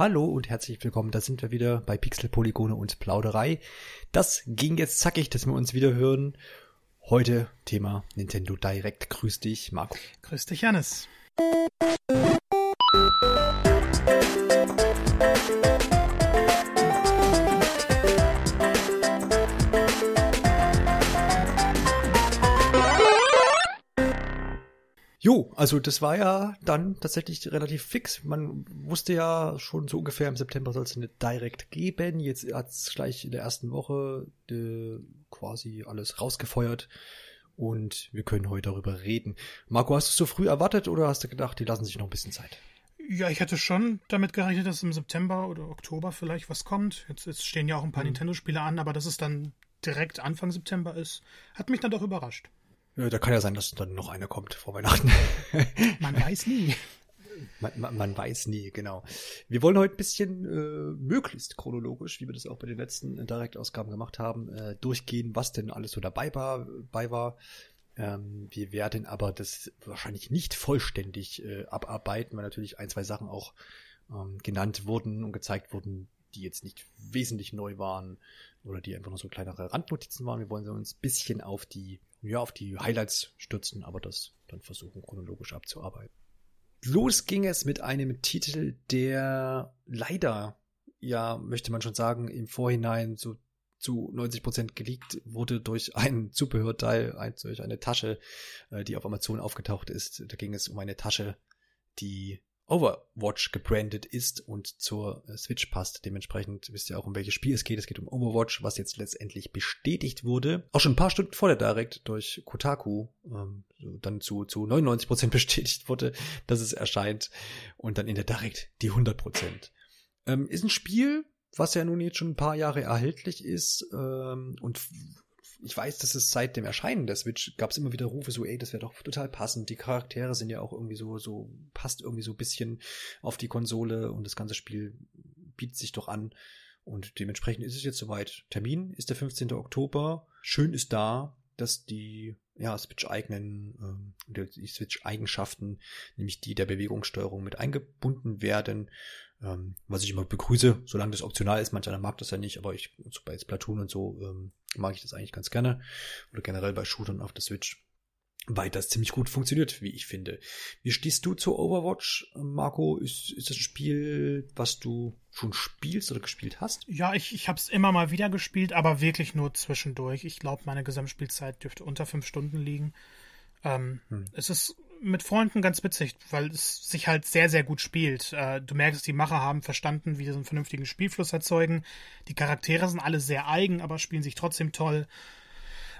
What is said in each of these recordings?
Hallo und herzlich willkommen. Da sind wir wieder bei Pixel, Polygone und Plauderei. Das ging jetzt zackig, dass wir uns wieder hören. Heute Thema Nintendo Direct. Grüß dich, Marco. Grüß dich, Janis. Jo, also das war ja dann tatsächlich relativ fix. Man wusste ja schon so ungefähr im September soll es eine Direct geben. Jetzt hat es gleich in der ersten Woche äh, quasi alles rausgefeuert und wir können heute darüber reden. Marco, hast du es so früh erwartet oder hast du gedacht, die lassen sich noch ein bisschen Zeit? Ja, ich hätte schon damit gerechnet, dass im September oder Oktober vielleicht was kommt. Jetzt, jetzt stehen ja auch ein paar mhm. Nintendo-Spiele an, aber dass es dann direkt Anfang September ist, hat mich dann doch überrascht. Ja, da kann ja sein, dass dann noch einer kommt vor Weihnachten. Man weiß nie. Man, man, man, weiß nie, genau. Wir wollen heute ein bisschen äh, möglichst chronologisch, wie wir das auch bei den letzten Direct-Ausgaben gemacht haben, äh, durchgehen, was denn alles so dabei war. Dabei war. Ähm, wir werden aber das wahrscheinlich nicht vollständig äh, abarbeiten, weil natürlich ein, zwei Sachen auch ähm, genannt wurden und gezeigt wurden, die jetzt nicht wesentlich neu waren oder die einfach nur so kleinere Randnotizen waren. Wir wollen uns ein bisschen auf die ja, auf die Highlights stürzen, aber das dann versuchen chronologisch abzuarbeiten. Los ging es mit einem Titel, der leider, ja, möchte man schon sagen, im Vorhinein so zu 90 Prozent geleakt wurde durch ein Zubehörteil, durch eine Tasche, äh, die auf Amazon aufgetaucht ist. Da ging es um eine Tasche, die Overwatch gebrandet ist und zur äh, Switch passt. Dementsprechend wisst ihr auch, um welches Spiel es geht. Es geht um Overwatch, was jetzt letztendlich bestätigt wurde. Auch schon ein paar Stunden vor der Direct durch Kotaku ähm, dann zu, zu 99% bestätigt wurde, dass es erscheint. Und dann in der Direct die 100%. Ähm, ist ein Spiel, was ja nun jetzt schon ein paar Jahre erhältlich ist ähm, und ich weiß, dass es seit dem Erscheinen der Switch gab es immer wieder Rufe so, ey, das wäre doch total passend. Die Charaktere sind ja auch irgendwie so, so, passt irgendwie so ein bisschen auf die Konsole und das ganze Spiel bietet sich doch an. Und dementsprechend ist es jetzt soweit. Termin ist der 15. Oktober. Schön ist da, dass die ja, Switch-eigenen, äh, die Switch-Eigenschaften, nämlich die der Bewegungssteuerung mit eingebunden werden. Ähm, was ich immer begrüße, solange das optional ist. Manch einer mag das ja nicht, aber ich, so bei Splatoon und so, ähm, mag ich das eigentlich ganz gerne. Oder generell bei Shootern auf der Switch. Weil das ziemlich gut funktioniert, wie ich finde. Wie stehst du zu Overwatch, Marco? Ist, ist das ein Spiel, was du schon spielst oder gespielt hast? Ja, ich, ich habe es immer mal wieder gespielt, aber wirklich nur zwischendurch. Ich glaube, meine Gesamtspielzeit dürfte unter fünf Stunden liegen. Ähm, hm. Es ist mit Freunden ganz witzig, weil es sich halt sehr, sehr gut spielt. Äh, du merkst, die Macher haben verstanden, wie sie einen vernünftigen Spielfluss erzeugen. Die Charaktere sind alle sehr eigen, aber spielen sich trotzdem toll.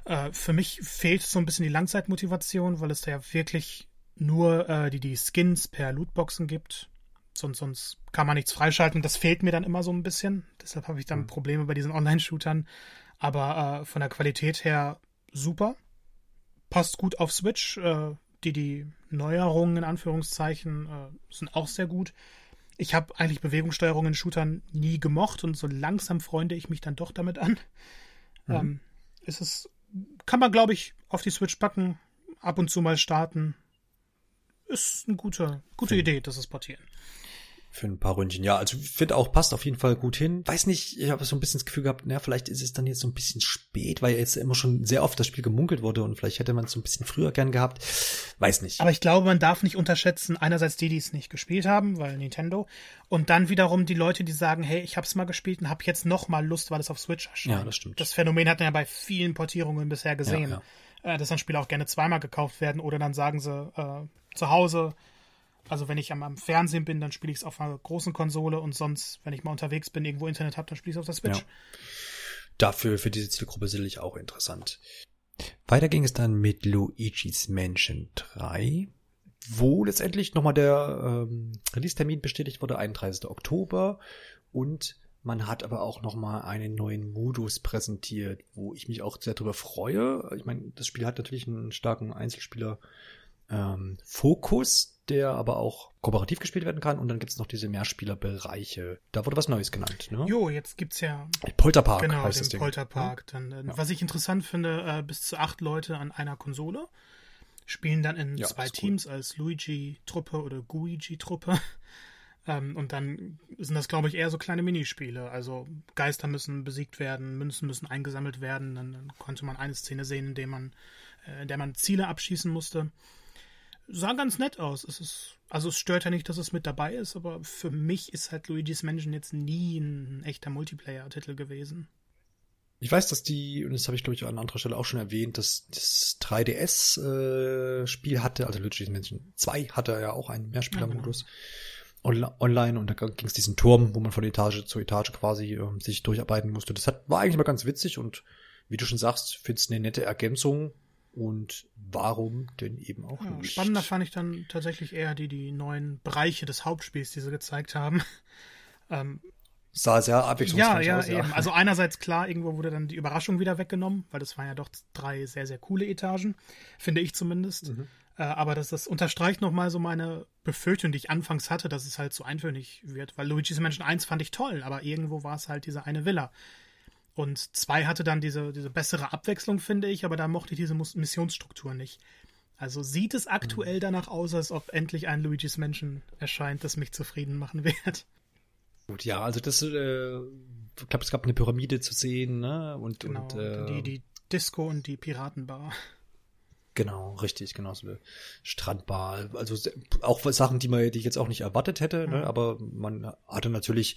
Äh, für mich fehlt so ein bisschen die Langzeitmotivation, weil es da ja wirklich nur äh, die, die Skins per Lootboxen gibt. Sonst, sonst kann man nichts freischalten. Das fehlt mir dann immer so ein bisschen. Deshalb habe ich dann hm. Probleme bei diesen Online-Shootern. Aber von der Qualität her super. Passt gut auf Switch. Äh, die, die Neuerungen in Anführungszeichen äh, sind auch sehr gut. Ich habe eigentlich Bewegungssteuerung in Shootern nie gemocht und so langsam freunde ich mich dann doch damit an. Mhm. Ähm, ist es, kann man, glaube ich, auf die Switch packen, ab und zu mal starten. Ist eine gute, gute Idee, das ist portieren für ein paar Ründchen. Ja, also finde auch, passt auf jeden Fall gut hin. Weiß nicht, ich habe so ein bisschen das Gefühl gehabt, naja, vielleicht ist es dann jetzt so ein bisschen spät, weil jetzt immer schon sehr oft das Spiel gemunkelt wurde und vielleicht hätte man es so ein bisschen früher gern gehabt. Weiß nicht. Aber ich glaube, man darf nicht unterschätzen, einerseits die, die es nicht gespielt haben, weil Nintendo, und dann wiederum die Leute, die sagen, hey, ich hab's mal gespielt und hab jetzt noch mal Lust, weil es auf Switch erscheint. Ja, das stimmt. Das Phänomen hat man ja bei vielen Portierungen bisher gesehen. Ja, ja. Äh, dass dann Spiele auch gerne zweimal gekauft werden oder dann sagen sie äh, zu Hause, also wenn ich am, am Fernsehen bin, dann spiele ich es auf einer großen Konsole und sonst, wenn ich mal unterwegs bin, irgendwo Internet habe, dann spiele ich es auf der Switch. Ja. Dafür, für diese Zielgruppe sicherlich auch interessant. Weiter ging es dann mit Luigi's Mansion 3, wo letztendlich nochmal der ähm, Release-Termin bestätigt wurde, 31. Oktober. Und man hat aber auch nochmal einen neuen Modus präsentiert, wo ich mich auch sehr darüber freue. Ich meine, das Spiel hat natürlich einen starken Einzelspieler ähm, der aber auch kooperativ gespielt werden kann. Und dann gibt es noch diese Mehrspielerbereiche. Da wurde was Neues genannt. Ne? Jo, jetzt gibt's ja Polterpark genau, heißt den das Ding. Polterpark. Dann, äh, ja. Was ich interessant finde, äh, bis zu acht Leute an einer Konsole spielen dann in ja, zwei Teams cool. als Luigi-Truppe oder Guigi-Truppe. Ähm, und dann sind das, glaube ich, eher so kleine Minispiele. Also Geister müssen besiegt werden, Münzen müssen eingesammelt werden. Dann, dann konnte man eine Szene sehen, in der man, äh, in der man Ziele abschießen musste. Sah ganz nett aus. Es ist, also es stört ja nicht, dass es mit dabei ist, aber für mich ist halt Luigi's Mansion jetzt nie ein echter Multiplayer-Titel gewesen. Ich weiß, dass die, und das habe ich glaube ich an anderer Stelle auch schon erwähnt, dass das 3DS-Spiel äh, hatte, also Luigi's Mansion 2 hatte ja auch einen Mehrspielermodus. Ja, genau online und da ging es diesen Turm, wo man von Etage zu Etage quasi äh, sich durcharbeiten musste. Das hat, war eigentlich mal ganz witzig und wie du schon sagst, findest eine nette Ergänzung und warum denn eben auch ja, nicht. Spannender fand ich dann tatsächlich eher die, die neuen Bereiche des Hauptspiels, die sie gezeigt haben. ähm, sah sehr abwechslungsreich ja, ja, aus. Ja, eben. Also einerseits klar, irgendwo wurde dann die Überraschung wieder weggenommen, weil das waren ja doch drei sehr, sehr coole Etagen, finde ich zumindest. Mhm. Äh, aber das, das unterstreicht nochmal so meine Befürchtung, die ich anfangs hatte, dass es halt so eintönig wird. Weil Luigi's Mansion 1 fand ich toll, aber irgendwo war es halt diese eine Villa. Und 2 hatte dann diese, diese bessere Abwechslung, finde ich, aber da mochte ich diese Missionsstruktur nicht. Also sieht es aktuell mhm. danach aus, als ob endlich ein Luigi's Mansion erscheint, das mich zufrieden machen wird. Gut, ja, also das, äh, ich glaube, es gab eine Pyramide zu sehen, ne? Und, genau, und äh, die, die Disco und die Piratenbar. Genau, richtig, genau so eine Strandbar. Also auch Sachen, die man, die ich jetzt auch nicht erwartet hätte, mhm. ne? aber man hatte natürlich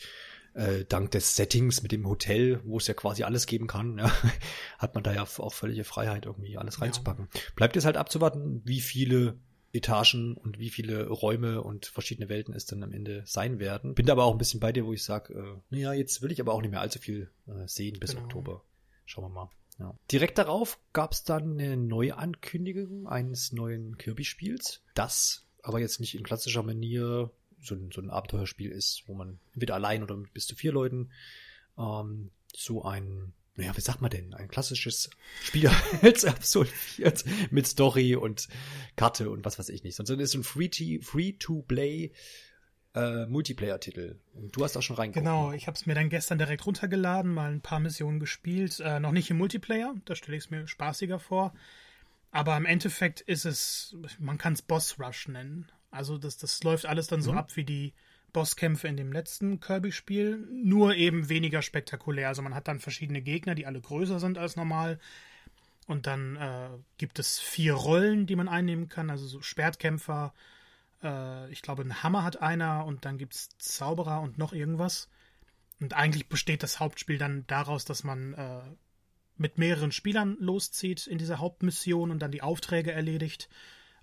äh, dank des Settings mit dem Hotel, wo es ja quasi alles geben kann, ja, hat man da ja auch völlige Freiheit, irgendwie alles reinzupacken. Ja. Bleibt jetzt halt abzuwarten, wie viele Etagen und wie viele Räume und verschiedene Welten es dann am Ende sein werden. Bin da aber auch ein bisschen bei dir, wo ich sage, äh, naja, jetzt will ich aber auch nicht mehr allzu viel äh, sehen bis genau. Oktober. Schauen wir mal. Ja. Direkt darauf gab es dann eine neue Ankündigung eines neuen Kirby-Spiels, das aber jetzt nicht in klassischer Manier so ein, so ein Abenteuerspiel ist, wo man entweder allein oder mit bis zu vier Leuten ähm, so ein, naja, wie sagt man denn, ein klassisches Spiel als absolviert mit Story und Karte und was weiß ich nicht. Sondern es ist ein Free-to-Play äh, Multiplayer-Titel. Und du hast auch schon reingeguckt. Genau, ich habe es mir dann gestern direkt runtergeladen, mal ein paar Missionen gespielt. Äh, noch nicht im Multiplayer, da stelle ich es mir spaßiger vor. Aber im Endeffekt ist es, man kann es Boss Rush nennen. Also das, das läuft alles dann so mhm. ab wie die Bosskämpfe in dem letzten Kirby-Spiel, nur eben weniger spektakulär. Also man hat dann verschiedene Gegner, die alle größer sind als normal. Und dann äh, gibt es vier Rollen, die man einnehmen kann, also so Schwertkämpfer, äh, ich glaube, ein Hammer hat einer und dann gibt es Zauberer und noch irgendwas. Und eigentlich besteht das Hauptspiel dann daraus, dass man äh, mit mehreren Spielern loszieht in dieser Hauptmission und dann die Aufträge erledigt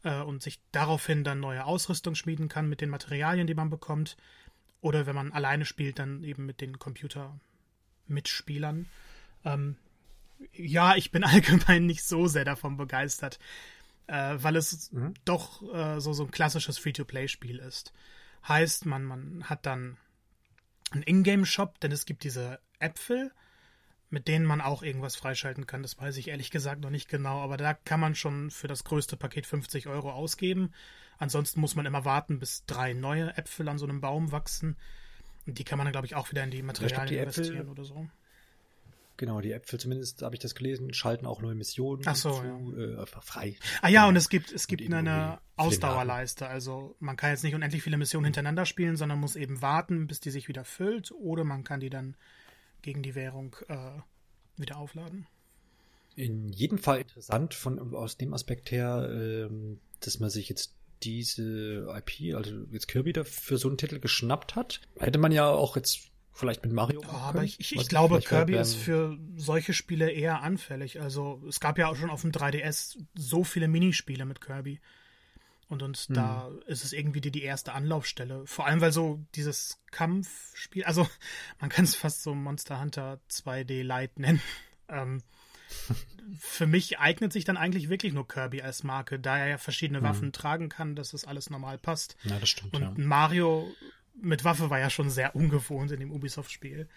äh, und sich daraufhin dann neue Ausrüstung schmieden kann mit den Materialien, die man bekommt. Oder wenn man alleine spielt, dann eben mit den Computer-Mitspielern. Ähm, ja, ich bin allgemein nicht so sehr davon begeistert äh, weil es mhm. doch äh, so, so ein klassisches Free-to-Play-Spiel ist. Heißt, man, man hat dann einen Ingame-Shop, denn es gibt diese Äpfel, mit denen man auch irgendwas freischalten kann. Das weiß ich ehrlich gesagt noch nicht genau, aber da kann man schon für das größte Paket 50 Euro ausgeben. Ansonsten muss man immer warten, bis drei neue Äpfel an so einem Baum wachsen. Und die kann man dann, glaube ich, auch wieder in die Materialien die investieren Äpfel, oder so. Genau, die Äpfel zumindest, habe ich das gelesen, schalten auch neue Missionen Ach so, zu, ja. äh, frei. Ah ja, und es gibt, es gibt eine Ausdauerleiste. Also man kann jetzt nicht unendlich viele Missionen hintereinander spielen, sondern muss eben warten, bis die sich wieder füllt. Oder man kann die dann gegen die Währung äh, wieder aufladen. In jedem Fall interessant von aus dem Aspekt her, ähm, dass man sich jetzt diese IP, also jetzt Kirby da für so einen Titel geschnappt hat. Hätte man ja auch jetzt Vielleicht mit Mario. Ja, aber ich, ich, ich glaube, Kirby ist für solche Spiele eher anfällig. Also es gab ja auch schon auf dem 3DS so viele Minispiele mit Kirby. Und, und hm. da ist es irgendwie die, die erste Anlaufstelle. Vor allem, weil so dieses Kampfspiel, also man kann es fast so Monster Hunter 2D Light nennen. Ähm, für mich eignet sich dann eigentlich wirklich nur Kirby als Marke, da er ja verschiedene hm. Waffen tragen kann, dass das alles normal passt. Ja, das stimmt. Und ja. Mario mit Waffe war ja schon sehr ungewohnt in dem Ubisoft-Spiel.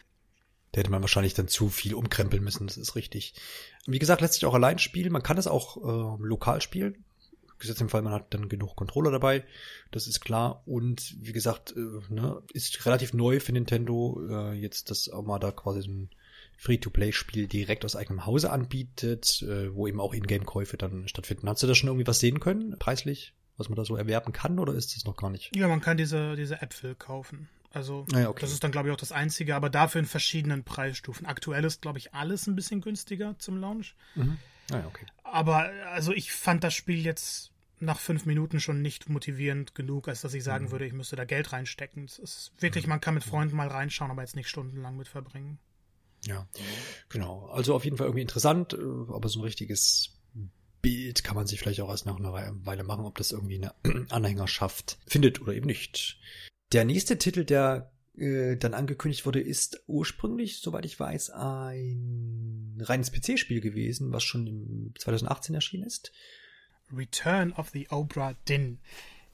Da hätte man wahrscheinlich dann zu viel umkrempeln müssen, das ist richtig. Wie gesagt, lässt sich auch allein spielen. Man kann es auch äh, lokal spielen. Gesetzt im Fall, man hat dann genug Controller dabei, das ist klar. Und wie gesagt, äh, ne, ist relativ neu für Nintendo, äh, jetzt, dass auch mal da quasi so ein Free-to-Play-Spiel direkt aus eigenem Hause anbietet, äh, wo eben auch Ingame-Käufe dann stattfinden. Hast du da schon irgendwie was sehen können, preislich? was man da so erwerben kann, oder ist das noch gar nicht? Ja, man kann diese, diese Äpfel kaufen. Also Ah ja, okay. das ist dann, glaube ich, auch das Einzige, aber dafür in verschiedenen Preisstufen. Aktuell ist, glaube ich, alles ein bisschen günstiger zum Launch. Mhm. Ah okay. Aber also ich fand das Spiel jetzt nach fünf Minuten schon nicht motivierend genug, als dass ich Mhm. sagen würde, ich müsste da Geld reinstecken. Es ist wirklich, man kann mit Freunden mal reinschauen, aber jetzt nicht stundenlang mit verbringen. Ja, genau. Also auf jeden Fall irgendwie interessant, äh, aber so ein richtiges Bild kann man sich vielleicht auch erst nach einer Wei- Weile machen, ob das irgendwie eine Anhängerschaft findet oder eben nicht. Der nächste Titel, der äh, dann angekündigt wurde, ist ursprünglich, soweit ich weiß, ein reines PC-Spiel gewesen, was schon im 2018 erschienen ist. Return of the Obra Dinn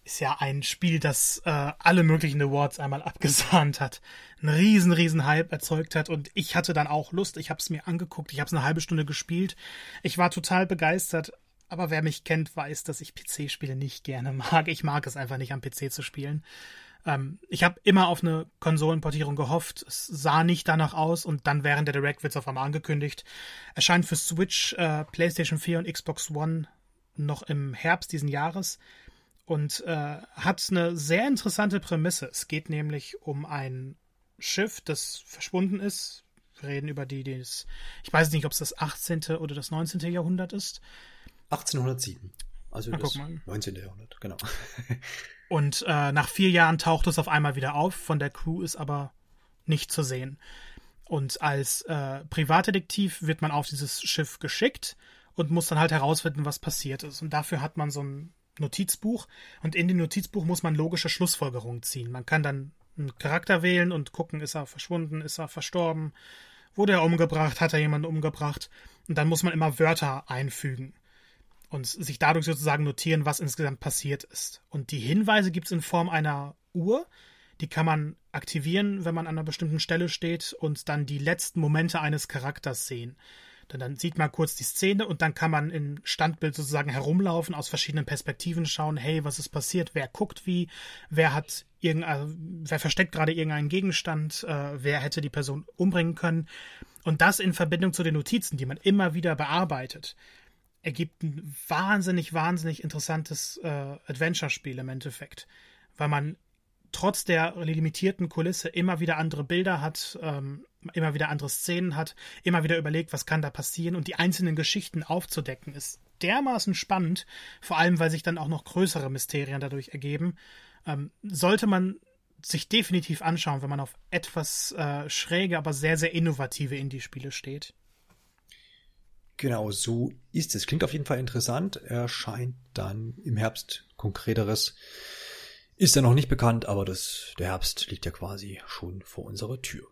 ist ja ein Spiel, das äh, alle möglichen Awards einmal abgesahnt hat. Einen riesen, riesen Hype erzeugt hat und ich hatte dann auch Lust. Ich habe es mir angeguckt, ich habe es eine halbe Stunde gespielt. Ich war total begeistert, aber wer mich kennt, weiß, dass ich PC-Spiele nicht gerne mag. Ich mag es einfach nicht am PC zu spielen. Ähm, ich habe immer auf eine Konsolenportierung gehofft. Es sah nicht danach aus und dann während der Direct wird es auf einmal angekündigt. Erscheint für Switch, äh, PlayStation 4 und Xbox One noch im Herbst diesen Jahres und äh, hat eine sehr interessante Prämisse. Es geht nämlich um ein Schiff, das verschwunden ist. Wir reden über die, die es, ich weiß nicht, ob es das 18. oder das 19. Jahrhundert ist. 1807. Also Na, das guck mal. 19. Jahrhundert, genau. Und äh, nach vier Jahren taucht es auf einmal wieder auf. Von der Crew ist aber nicht zu sehen. Und als äh, Privatdetektiv wird man auf dieses Schiff geschickt und muss dann halt herausfinden, was passiert ist. Und dafür hat man so ein Notizbuch. Und in dem Notizbuch muss man logische Schlussfolgerungen ziehen. Man kann dann einen Charakter wählen und gucken, ist er verschwunden, ist er verstorben, wurde er umgebracht, hat er jemanden umgebracht. Und dann muss man immer Wörter einfügen und sich dadurch sozusagen notieren, was insgesamt passiert ist. Und die Hinweise gibt es in Form einer Uhr, die kann man aktivieren, wenn man an einer bestimmten Stelle steht und dann die letzten Momente eines Charakters sehen. Denn dann sieht man kurz die Szene und dann kann man im Standbild sozusagen herumlaufen, aus verschiedenen Perspektiven schauen, hey, was ist passiert, wer guckt wie, wer hat irgendein, wer versteckt gerade irgendeinen Gegenstand, äh, wer hätte die Person umbringen können. Und das in Verbindung zu den Notizen, die man immer wieder bearbeitet ergibt ein wahnsinnig, wahnsinnig interessantes äh, Adventure-Spiel im Endeffekt. Weil man trotz der limitierten Kulisse immer wieder andere Bilder hat, ähm, immer wieder andere Szenen hat, immer wieder überlegt, was kann da passieren und die einzelnen Geschichten aufzudecken, ist dermaßen spannend, vor allem weil sich dann auch noch größere Mysterien dadurch ergeben. Ähm, sollte man sich definitiv anschauen, wenn man auf etwas äh, schräge, aber sehr, sehr innovative Indie-Spiele steht. Genau, so ist es. Klingt auf jeden Fall interessant. Erscheint dann im Herbst konkreteres. Ist ja noch nicht bekannt, aber das, der Herbst liegt ja quasi schon vor unserer Tür.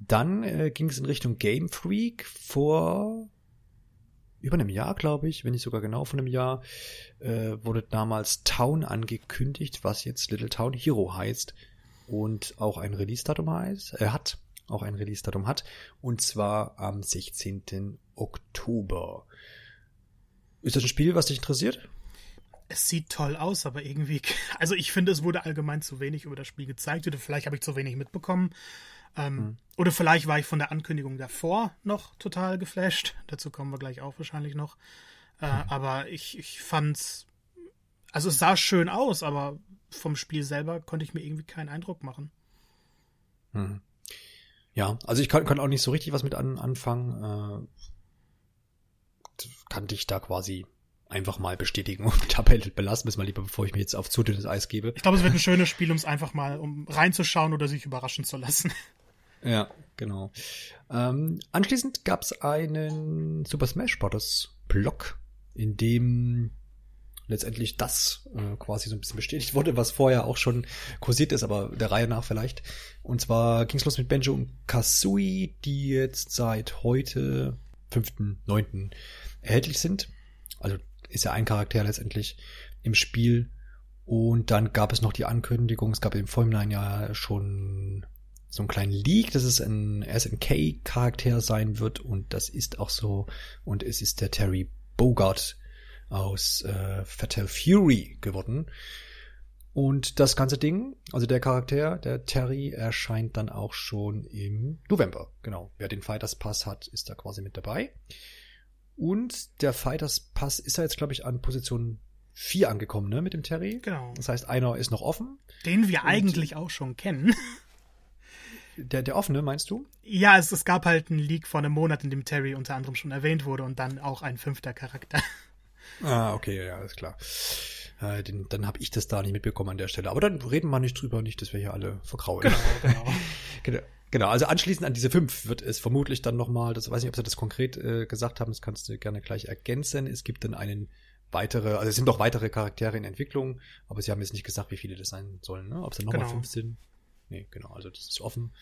Dann äh, ging es in Richtung Game Freak vor über einem Jahr, glaube ich, wenn nicht sogar genau von einem Jahr, äh, wurde damals Town angekündigt, was jetzt Little Town Hero heißt und auch ein Release-Datum heißt, äh, hat, auch ein Release-Datum hat, und zwar am 16. Oktober. Ist das ein Spiel, was dich interessiert? Es sieht toll aus, aber irgendwie, also ich finde, es wurde allgemein zu wenig über das Spiel gezeigt oder vielleicht habe ich zu wenig mitbekommen. Ähm, Hm. Oder vielleicht war ich von der Ankündigung davor noch total geflasht. Dazu kommen wir gleich auch wahrscheinlich noch. Äh, aber ich, ich fand's, also es sah schön aus, aber vom Spiel selber konnte ich mir irgendwie keinen Eindruck machen. Hm. Ja, also ich kann, kann auch nicht so richtig was mit an, anfangen. Äh, kann dich da quasi einfach mal bestätigen und dabei belassen wir mal lieber, bevor ich mir jetzt auf zu dünnes Eis gebe. Ich glaube, es wird ein schönes Spiel, um es einfach mal um reinzuschauen oder sich überraschen zu lassen. Ja, genau. Ähm, anschließend gab es einen Super Smash Bros. Block, in dem letztendlich das äh, quasi so ein bisschen bestätigt wurde, was vorher auch schon kursiert ist, aber der Reihe nach vielleicht. Und zwar ging es los mit Benjo und Kazooie, die jetzt seit heute, 5.9. erhältlich sind. Also ist ja ein Charakter letztendlich im Spiel. Und dann gab es noch die Ankündigung, es gab im Vorhinein ja schon so einen kleinen Leak, dass es ein SNK-Charakter sein wird und das ist auch so. Und es ist der Terry Bogart aus äh, Fatal Fury geworden. Und das ganze Ding, also der Charakter, der Terry, erscheint dann auch schon im November. Genau. Wer den Fighters Pass hat, ist da quasi mit dabei. Und der Fighters Pass ist ja jetzt, glaube ich, an Position vier angekommen, ne, mit dem Terry. Genau. Das heißt, einer ist noch offen. Den wir eigentlich auch schon kennen. Der, der offene, meinst du? Ja, es, es gab halt einen Leak vor einem Monat, in dem Terry unter anderem schon erwähnt wurde und dann auch ein fünfter Charakter. Ah, okay, ja, ist klar. Äh, den, dann habe ich das da nicht mitbekommen an der Stelle. Aber dann reden wir nicht drüber, nicht, dass wir hier alle verkraulen. Genau, genau. genau. Genau, also anschließend an diese fünf wird es vermutlich dann nochmal, das weiß nicht, ob sie das konkret äh, gesagt haben, das kannst du gerne gleich ergänzen. Es gibt dann einen weitere, also es sind noch weitere Charaktere in Entwicklung, aber sie haben jetzt nicht gesagt, wie viele das sein sollen, ne? Ob es dann nochmal Genau. fünf sind. Nee, genau, also das ist offen.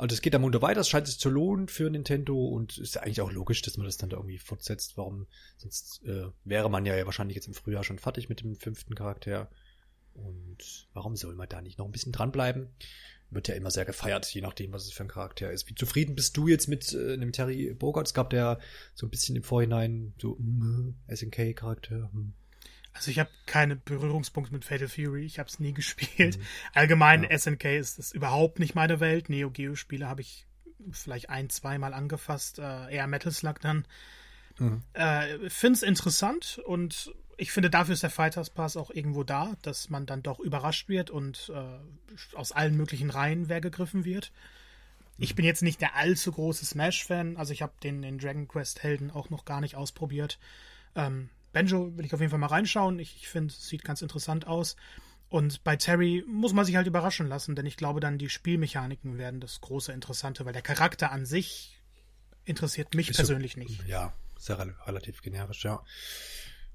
Also es geht am munter weiter, es scheint sich zu lohnen für Nintendo und ist ja eigentlich auch logisch, dass man das dann da irgendwie fortsetzt. Warum? Sonst äh, wäre man ja wahrscheinlich jetzt im Frühjahr schon fertig mit dem fünften Charakter. Und warum soll man da nicht noch ein bisschen dranbleiben? Wird ja immer sehr gefeiert, je nachdem, was es für ein Charakter ist. Wie zufrieden bist du jetzt mit äh, einem Terry Bogart? Es gab der so ein bisschen im Vorhinein so mm, SNK-Charakter. Hm. Also ich habe keine Berührungspunkte mit Fatal Fury, ich habe es nie gespielt. Allgemein Ja. SNK ist das überhaupt nicht meine Welt. Neo Geo Spiele habe ich vielleicht ein, zweimal angefasst, äh, eher Metal Slug dann. Mhm. Äh, finde es interessant und ich finde, dafür ist der Fighters Pass auch irgendwo da, dass man dann doch überrascht wird und äh, aus allen möglichen Reihen wer gegriffen wird. Ich bin jetzt nicht der allzu große Smash-Fan, also ich habe den, den Dragon Quest-Helden auch noch gar nicht ausprobiert. Ähm, Benjo will ich auf jeden Fall mal reinschauen. Ich, ich finde, es sieht ganz interessant aus. Und bei Terry muss man sich halt überraschen lassen, denn ich glaube dann, die Spielmechaniken werden das große Interessante, weil der Charakter an sich interessiert mich Ist so- persönlich nicht. Ja, sehr rel relativ generisch, ja.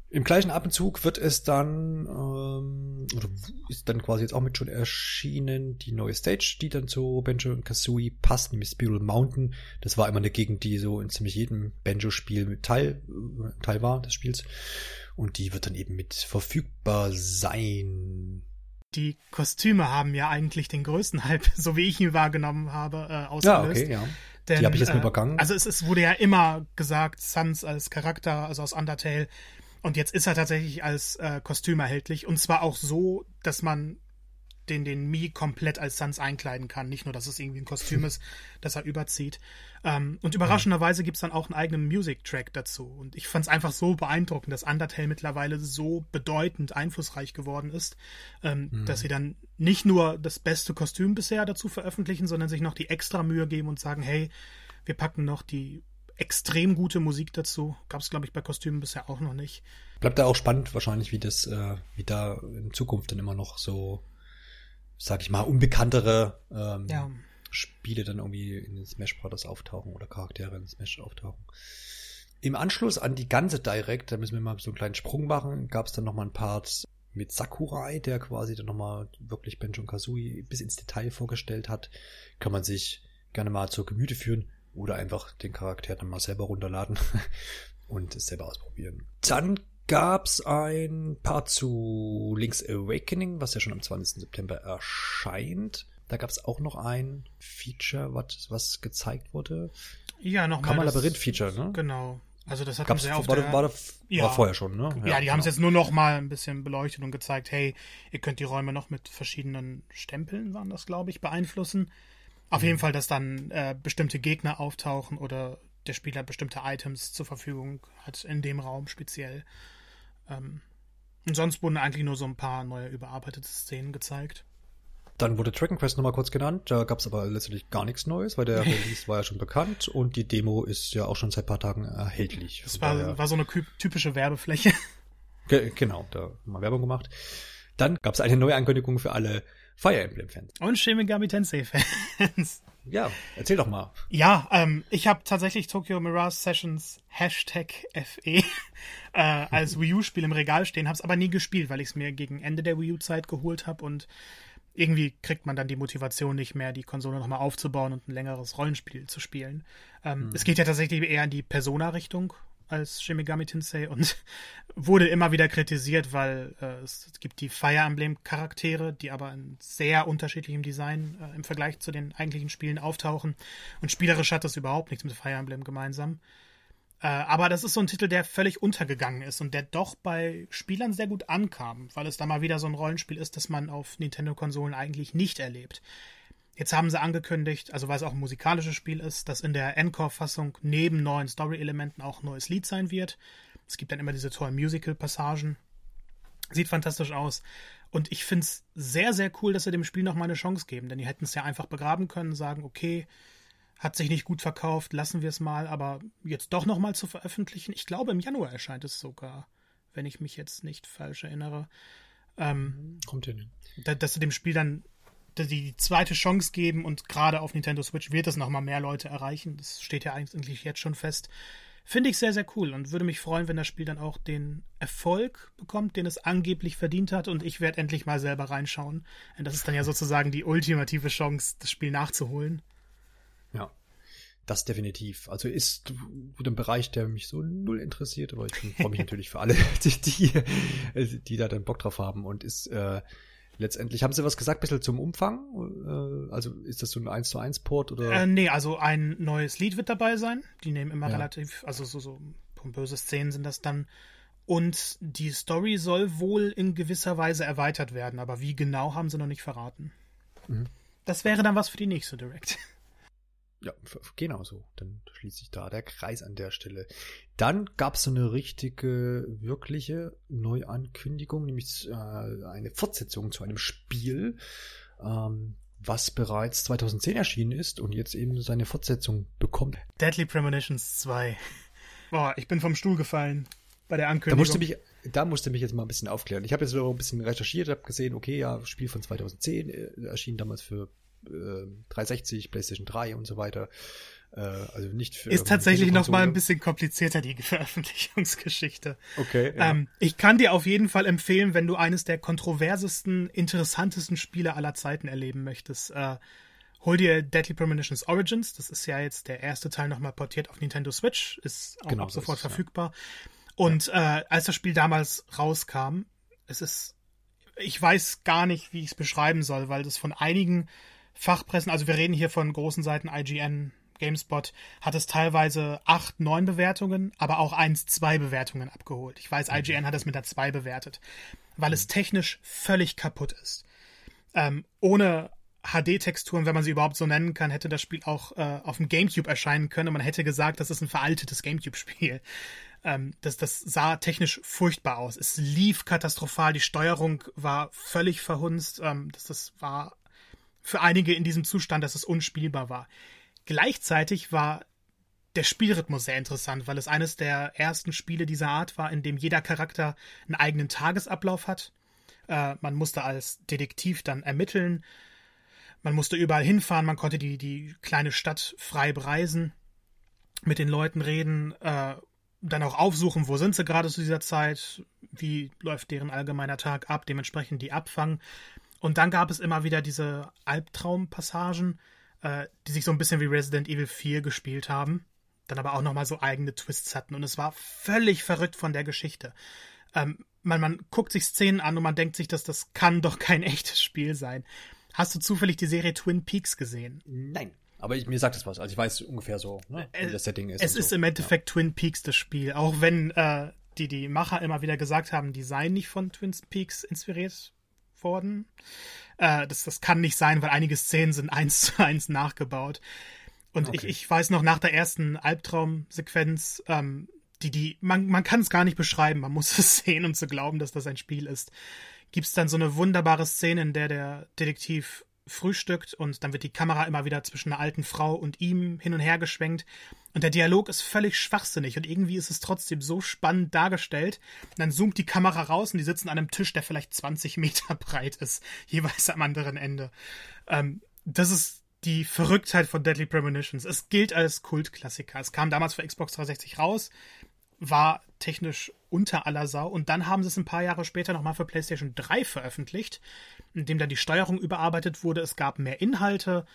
Im gleichen Atemzug wird es dann, ähm, oder ist dann quasi jetzt auch mit schon erschienen, die neue Stage, die dann zu Banjo und Kazooie passt, nämlich Spiral Mountain. Das war immer eine Gegend, die so in ziemlich jedem Banjo-Spiel mit Teil, äh, Teil war des Spiels. Und die wird dann eben mit verfügbar sein. Die Kostüme haben ja eigentlich den größten Hype, so wie ich ihn wahrgenommen habe, äh, Ja, ausgelöst. okay, ja. Denn, Die habe ich jetzt äh, übergangen. Also es, es wurde ja immer gesagt, Sans als Charakter, also aus Undertale. Und jetzt ist er tatsächlich als äh, Kostüm erhältlich. Und zwar auch so, dass man den, den Mii komplett als Sans einkleiden kann. Nicht nur, dass es irgendwie ein Kostüm ist, das er überzieht. Ähm, und überraschenderweise gibt's dann auch einen eigenen Music-Track dazu. Und ich fand's einfach so beeindruckend, dass Undertale mittlerweile so bedeutend einflussreich geworden ist, ähm, dass sie dann nicht nur das beste Kostüm bisher dazu veröffentlichen, sondern sich noch die extra Mühe geben und sagen, hey, wir packen noch die extrem gute Musik dazu. Gab's, glaube ich, bei Kostümen bisher auch noch nicht. Bleibt da auch spannend wahrscheinlich, wie das, äh, wie da in Zukunft dann immer noch so, sag ich mal, unbekanntere ähm, Ja. Spiele dann irgendwie in den Smash Brothers auftauchen oder Charaktere in Smash auftauchen. Im Anschluss an die ganze Direct, da müssen wir mal so einen kleinen Sprung machen, gab es dann nochmal ein Part mit Sakurai, der quasi dann nochmal wirklich Benjo und Kazooie bis ins Detail vorgestellt hat. Kann man sich gerne mal zur Gemüte führen oder einfach den Charakter dann mal selber runterladen und es selber ausprobieren. Dann gab's ein Part zu Link's Awakening, was ja schon am 20. September erscheint. Da gab's auch noch ein Feature, was, was gezeigt wurde. Ja, nochmal. Kammer das- Labyrinth Feature, ne? Genau. Also das sie war, auf war, der, war, war, Ja. vorher schon, ne? Ja, die haben es genau. jetzt nur noch mal ein bisschen beleuchtet und gezeigt, hey, ihr könnt die Räume noch mit verschiedenen Stempeln, waren das, glaube ich, beeinflussen. Auf jeden Fall, dass dann äh, bestimmte Gegner auftauchen oder der Spieler bestimmte Items zur Verfügung hat in dem Raum speziell. Ähm, und sonst wurden eigentlich nur so ein paar neue überarbeitete Szenen gezeigt. Dann wurde Dragon Quest nochmal kurz genannt. Da gab's aber letztendlich gar nichts Neues, weil der Release war ja schon bekannt und die Demo ist ja auch schon seit paar Tagen erhältlich. Das war, war so eine typische Werbefläche. Ge genau, da haben wir Werbung gemacht. Dann gab's eine neue Ankündigung für alle Fire Emblem-Fans. Und Shin Megami Tensei-Fans. Ja, erzähl doch mal. Ja, ähm, ich habe tatsächlich Tokyo Mirage Sessions Hashtag FE äh, als Wii U-Spiel im Regal stehen, habe es aber nie gespielt, weil ich es mir gegen Ende der Wii U-Zeit geholt habe und irgendwie kriegt man dann die Motivation nicht mehr, die Konsole nochmal aufzubauen und ein längeres Rollenspiel zu spielen. Ähm, Es geht ja tatsächlich eher in die Persona-Richtung als Shin Megami Tensei und wurde immer wieder kritisiert, weil äh, es gibt die Fire Emblem Charaktere, die aber in sehr unterschiedlichem Design äh, im Vergleich zu den eigentlichen Spielen auftauchen und spielerisch hat das überhaupt nichts mit Fire Emblem gemeinsam. Äh, aber das ist so ein Titel, der völlig untergegangen ist und der doch bei Spielern sehr gut ankam, weil es da mal wieder so ein Rollenspiel ist, das man auf Nintendo-Konsolen eigentlich nicht erlebt. Jetzt haben sie angekündigt, also weil es auch ein musikalisches Spiel ist, dass in der Encore-Fassung neben neuen Story-Elementen auch ein neues Lied sein wird. Es gibt dann immer diese tollen Musical-Passagen. Sieht fantastisch aus. Und ich finde es sehr, sehr cool, dass sie dem Spiel noch mal eine Chance geben, denn die hätten es ja einfach begraben können, sagen, okay, hat sich nicht gut verkauft, lassen wir es mal, aber jetzt doch noch mal zu veröffentlichen. Ich glaube, im Januar erscheint es sogar, wenn ich mich jetzt nicht falsch erinnere. Ähm, Kommt hin. Dass sie dem Spiel dann die zweite Chance geben und gerade auf Nintendo Switch wird es noch mal mehr Leute erreichen. Das steht ja eigentlich jetzt schon fest. Finde ich sehr, sehr cool und würde mich freuen, wenn das Spiel dann auch den Erfolg bekommt, den es angeblich verdient hat und ich werde endlich mal selber reinschauen. Und das ist dann ja sozusagen die ultimative Chance, das Spiel nachzuholen. Ja, das definitiv. Also ist ein Bereich, der mich so null interessiert, aber ich freue mich natürlich für alle, die, die, die da dann Bock drauf haben und ist äh, letztendlich. Haben Sie was gesagt, ein bisschen zum Umfang? Äh, also ist das so ein 1 zu 1 Port oder? Äh, nee, also ein neues Lied wird dabei sein. Die nehmen immer ja. relativ, also so, so pompöse Szenen sind das dann. Und die Story soll wohl in gewisser Weise erweitert werden, aber wie genau haben sie noch nicht verraten. Mhm. Das wäre dann was für die nächste Direct. Ja, genau so. Dann schließt sich da der Kreis an der Stelle. Dann gab es so eine richtige, wirkliche Neuankündigung, nämlich äh, eine Fortsetzung zu einem Spiel, ähm, was bereits 2010 erschienen ist und jetzt eben seine Fortsetzung bekommt. Deadly Premonitions 2. Boah, ich bin vom Stuhl gefallen bei der Ankündigung. Da musste mich, da musste mich jetzt mal ein bisschen aufklären. Ich habe jetzt noch ein bisschen recherchiert, habe gesehen, okay, ja, Spiel von 2010 äh, erschien damals für 360, PlayStation 3 und so weiter. Äh, also nicht für. Ist tatsächlich noch mal ein bisschen komplizierter, die Veröffentlichungsgeschichte. Okay. Ja. Ähm, ich kann dir auf jeden Fall empfehlen, wenn du eines der kontroversesten, interessantesten Spiele aller Zeiten erleben möchtest. Äh, hol dir Deadly Premonitions Origins. Das ist ja jetzt der erste Teil nochmal portiert auf Nintendo Switch. Ist auch genau, ab sofort ist, verfügbar. Ja. Und äh, als das Spiel damals rauskam, es ist ich weiß gar nicht, wie ich es beschreiben soll, weil das von einigen Fachpressen, also wir reden hier von großen Seiten IGN, GameSpot, hat es teilweise acht, neun Bewertungen, aber auch eins, zwei Bewertungen abgeholt. Ich weiß, IGN hat es mit der zwei bewertet, weil es technisch völlig kaputt ist. Ähm, ohne HD-Texturen, wenn man sie überhaupt so nennen kann, hätte das Spiel auch äh, auf dem GameCube erscheinen können und man hätte gesagt, das ist ein veraltetes GameCube-Spiel. Ähm, das, das sah technisch furchtbar aus. Es lief katastrophal, die Steuerung war völlig verhunzt. Ähm, das, das war für einige in diesem Zustand, dass es unspielbar war. Gleichzeitig war der Spielrhythmus sehr interessant, weil es eines der ersten Spiele dieser Art war, in dem jeder Charakter einen eigenen Tagesablauf hat. Äh, man musste als Detektiv dann ermitteln. Man musste überall hinfahren, man konnte die, die kleine Stadt frei bereisen, mit den Leuten reden, äh, dann auch aufsuchen, wo sind sie gerade zu dieser Zeit, wie läuft deren allgemeiner Tag ab, dementsprechend die abfangen. Und dann gab es immer wieder diese Albtraumpassagen, äh, die sich so ein bisschen wie Resident Evil 4 gespielt haben, dann aber auch nochmal so eigene Twists hatten. Und es war völlig verrückt von der Geschichte. Ähm, man, man guckt sich Szenen an und man denkt sich, dass das kann doch kein echtes Spiel sein. Hast du zufällig die Serie Twin Peaks gesehen? Nein. Aber ich, mir sagt es was. Also ich weiß ungefähr so, ne, wie das Setting ist. Es ist so. im Endeffekt ja. Twin Peaks das Spiel. Auch wenn äh, die, die Macher immer wieder gesagt haben, die seien nicht von Twin Peaks inspiriert worden. Äh, das, das kann nicht sein, weil einige Szenen sind eins zu eins nachgebaut. Und okay. ich, ich weiß noch, nach der ersten Albtraumsequenz, ähm, die, die, man, man kann es gar nicht beschreiben, man muss es sehen, um zu glauben, dass das ein Spiel ist. Gibt es dann so eine wunderbare Szene, in der der Detektiv frühstückt und dann wird die Kamera immer wieder zwischen einer alten Frau und ihm hin und her geschwenkt. Und der Dialog ist völlig schwachsinnig und irgendwie ist es trotzdem so spannend dargestellt. Und dann zoomt die Kamera raus und die sitzen an einem Tisch, der vielleicht 20 Meter breit ist, jeweils am anderen Ende. Ähm, das ist die Verrücktheit von Deadly Premonitions. Es gilt als Kultklassiker. Es kam damals für Xbox 360 raus, war technisch unter aller Sau und dann haben sie es ein paar Jahre später nochmal für PlayStation 3 veröffentlicht in dem dann die Steuerung überarbeitet wurde. Es gab mehr Inhalte.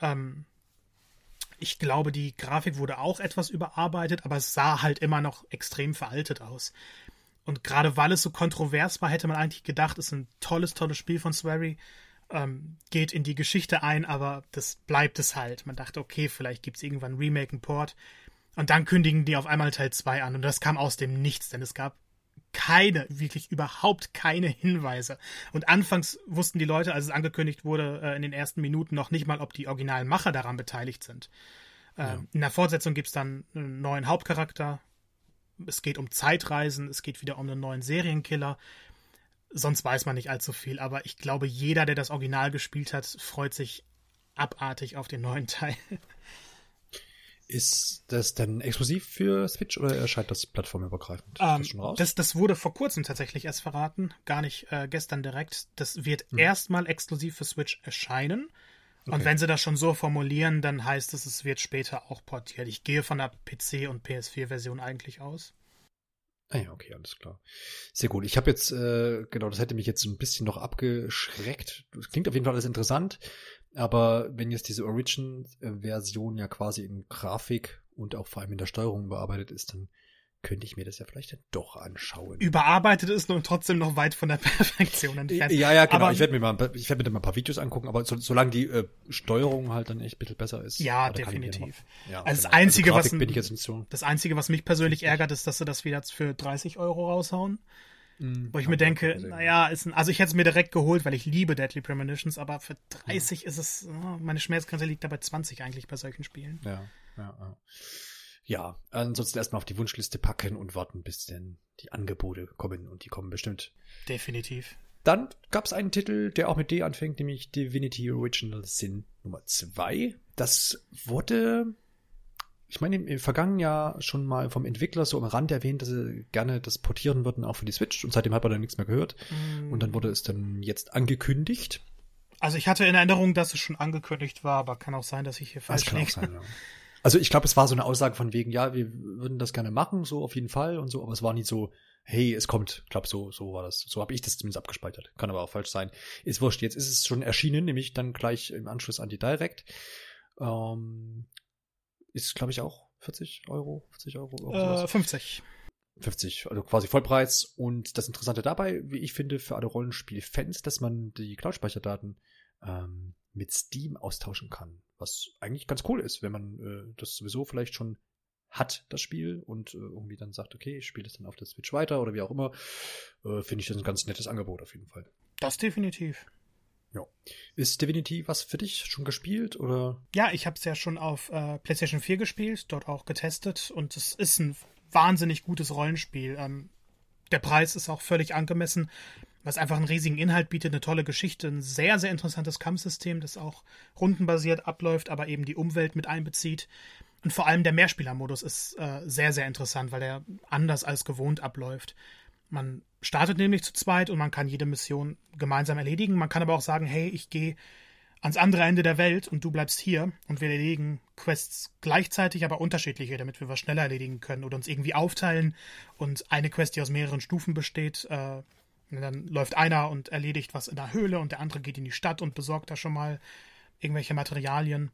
Ähm, ich glaube, die Grafik wurde auch etwas überarbeitet, aber es sah halt immer noch extrem veraltet aus. Und gerade weil es so kontrovers war, hätte man eigentlich gedacht, es ist ein tolles, tolles Spiel von Swery. Ähm, geht in die Geschichte ein, aber das bleibt es halt. Man dachte, okay, vielleicht gibt es irgendwann Remake, ein Port. Und dann kündigen die auf einmal Teil 2 an. Und das kam aus dem Nichts, denn es gab keine, wirklich überhaupt keine Hinweise. Und anfangs wussten die Leute, als es angekündigt wurde, äh, in den ersten Minuten noch nicht mal, ob die originalen Macher daran beteiligt sind. Äh, ja. In der Fortsetzung gibt es dann einen neuen Hauptcharakter. Es geht um Zeitreisen, es geht wieder um einen neuen Serienkiller. sonst weiß man nicht allzu viel. Aber ich glaube, jeder, der das Original gespielt hat, freut sich abartig auf den neuen Teil. Ist das denn exklusiv für Switch oder erscheint das plattformübergreifend? Ähm, das? Das, das, wurde vor kurzem tatsächlich erst verraten, gar nicht äh, gestern direkt. Das wird hm. erstmal exklusiv für Switch erscheinen. Okay. Und wenn sie das schon so formulieren, dann heißt es, es wird später auch portiert. Ich gehe von der PC- und PS4-Version eigentlich aus. Ah ja, okay, alles klar. Sehr gut. Ich habe jetzt, äh, genau, das hätte mich jetzt ein bisschen noch abgeschreckt. Das klingt auf jeden Fall alles interessant. Aber wenn jetzt diese Origin-Version ja quasi in Grafik und auch vor allem in der Steuerung überarbeitet ist, dann könnte ich mir das ja vielleicht dann doch anschauen. Überarbeitet ist und trotzdem noch weit von der Perfektion entfernt. Ja, ja, genau. Aber, ich werde mir mal, ich werde mir dann mal ein paar Videos angucken, aber so, solange die äh, Steuerung halt dann echt ein bisschen besser ist. Ja, definitiv. Ja, also das genau. einzige, also was, das einzige, was mich persönlich ärgert, ist, dass sie das wieder für 30 Euro raushauen. Mhm, Wo ich mir denke, naja, ist ein, also ich hätte es mir direkt geholt, weil ich liebe Deadly Premonitions, aber für 30 ja. ist es, oh, meine Schmerzgrenze liegt da bei 20 eigentlich bei solchen Spielen. Ja, ja, ja. Ja, ansonsten erstmal auf die Wunschliste packen und warten, bis denn die Angebote kommen und die kommen bestimmt. Definitiv. Dann gab es einen Titel, der auch mit D anfängt, nämlich Divinity Original Sin Nummer 2. Das wurde ich meine, im, vergangenen Jahr schon mal vom Entwickler so am Rand erwähnt, dass sie gerne das portieren würden, auch für die Switch. Und seitdem hat man dann nichts mehr gehört. Mm. Und dann wurde es dann jetzt angekündigt. Also ich hatte in Erinnerung, dass es schon angekündigt war, aber kann auch sein, dass ich hier falsch das kann liege. Auch sein, ja. Also ich glaube, es war so eine Aussage von wegen, ja, wir würden das gerne machen, so auf jeden Fall und so, aber es war nicht so, hey, es kommt. Ich glaube, so, so war das. So habe ich das zumindest abgespeichert. Kann aber auch falsch sein. Ist wurscht. Jetzt ist es schon erschienen, nämlich dann gleich im Anschluss an die Direct. Ähm, ist, glaube ich, auch 40 Euro, 50 Euro. Äh, 50. 50, also quasi Vollpreis. Und das Interessante dabei, wie ich finde, für alle Rollenspiel-Fans, dass man die Cloud-Speicherdaten ähm, mit Steam austauschen kann. Was eigentlich ganz cool ist, wenn man äh, das sowieso vielleicht schon hat, das Spiel, und äh, irgendwie dann sagt, okay, ich spiele es dann auf der Switch weiter oder wie auch immer, äh, finde ich das ein ganz nettes Angebot auf jeden Fall. Das definitiv. Ja. Ist Divinity was für dich schon gespielt oder? Ja, ich habe es ja schon auf äh, PlayStation 4 gespielt, dort auch getestet und es ist ein wahnsinnig gutes Rollenspiel. Ähm, der Preis ist auch völlig angemessen, was einfach einen riesigen Inhalt bietet, eine tolle Geschichte, ein sehr, sehr interessantes Kampfsystem, das auch rundenbasiert abläuft, aber eben die Umwelt mit einbezieht. Und vor allem der Mehrspielermodus ist äh, sehr, sehr interessant, weil er anders als gewohnt abläuft. Man startet nämlich zu zweit und man kann jede Mission gemeinsam erledigen. Man kann aber auch sagen, hey, ich gehe ans andere Ende der Welt und du bleibst hier und wir erledigen Quests gleichzeitig, aber unterschiedliche, damit wir was schneller erledigen können oder uns irgendwie aufteilen und eine Quest, die aus mehreren Stufen besteht, äh, dann läuft einer und erledigt was in der Höhle und der andere geht in die Stadt und besorgt da schon mal irgendwelche Materialien.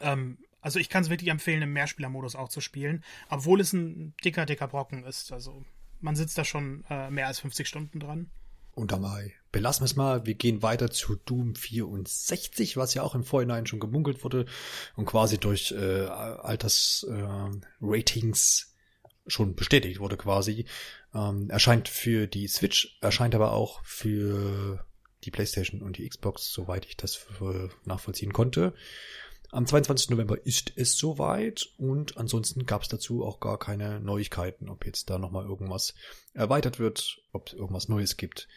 Ähm, also ich kann es wirklich empfehlen, im Mehrspielermodus auch zu spielen, obwohl es ein dicker, dicker Brocken ist. Also man sitzt da schon äh, mehr als 50 Stunden dran. Und dabei belassen wir es mal. Wir gehen weiter zu Doom 64, was ja auch im Vorhinein schon gemunkelt wurde und quasi durch äh, Altersratings äh, schon bestätigt wurde quasi. Ähm, erscheint für die Switch, erscheint aber auch für die PlayStation und die Xbox, soweit ich das nachvollziehen konnte. Am 22. November ist es soweit und ansonsten gab es dazu auch gar keine Neuigkeiten, ob jetzt da nochmal irgendwas erweitert wird, ob es irgendwas Neues gibt.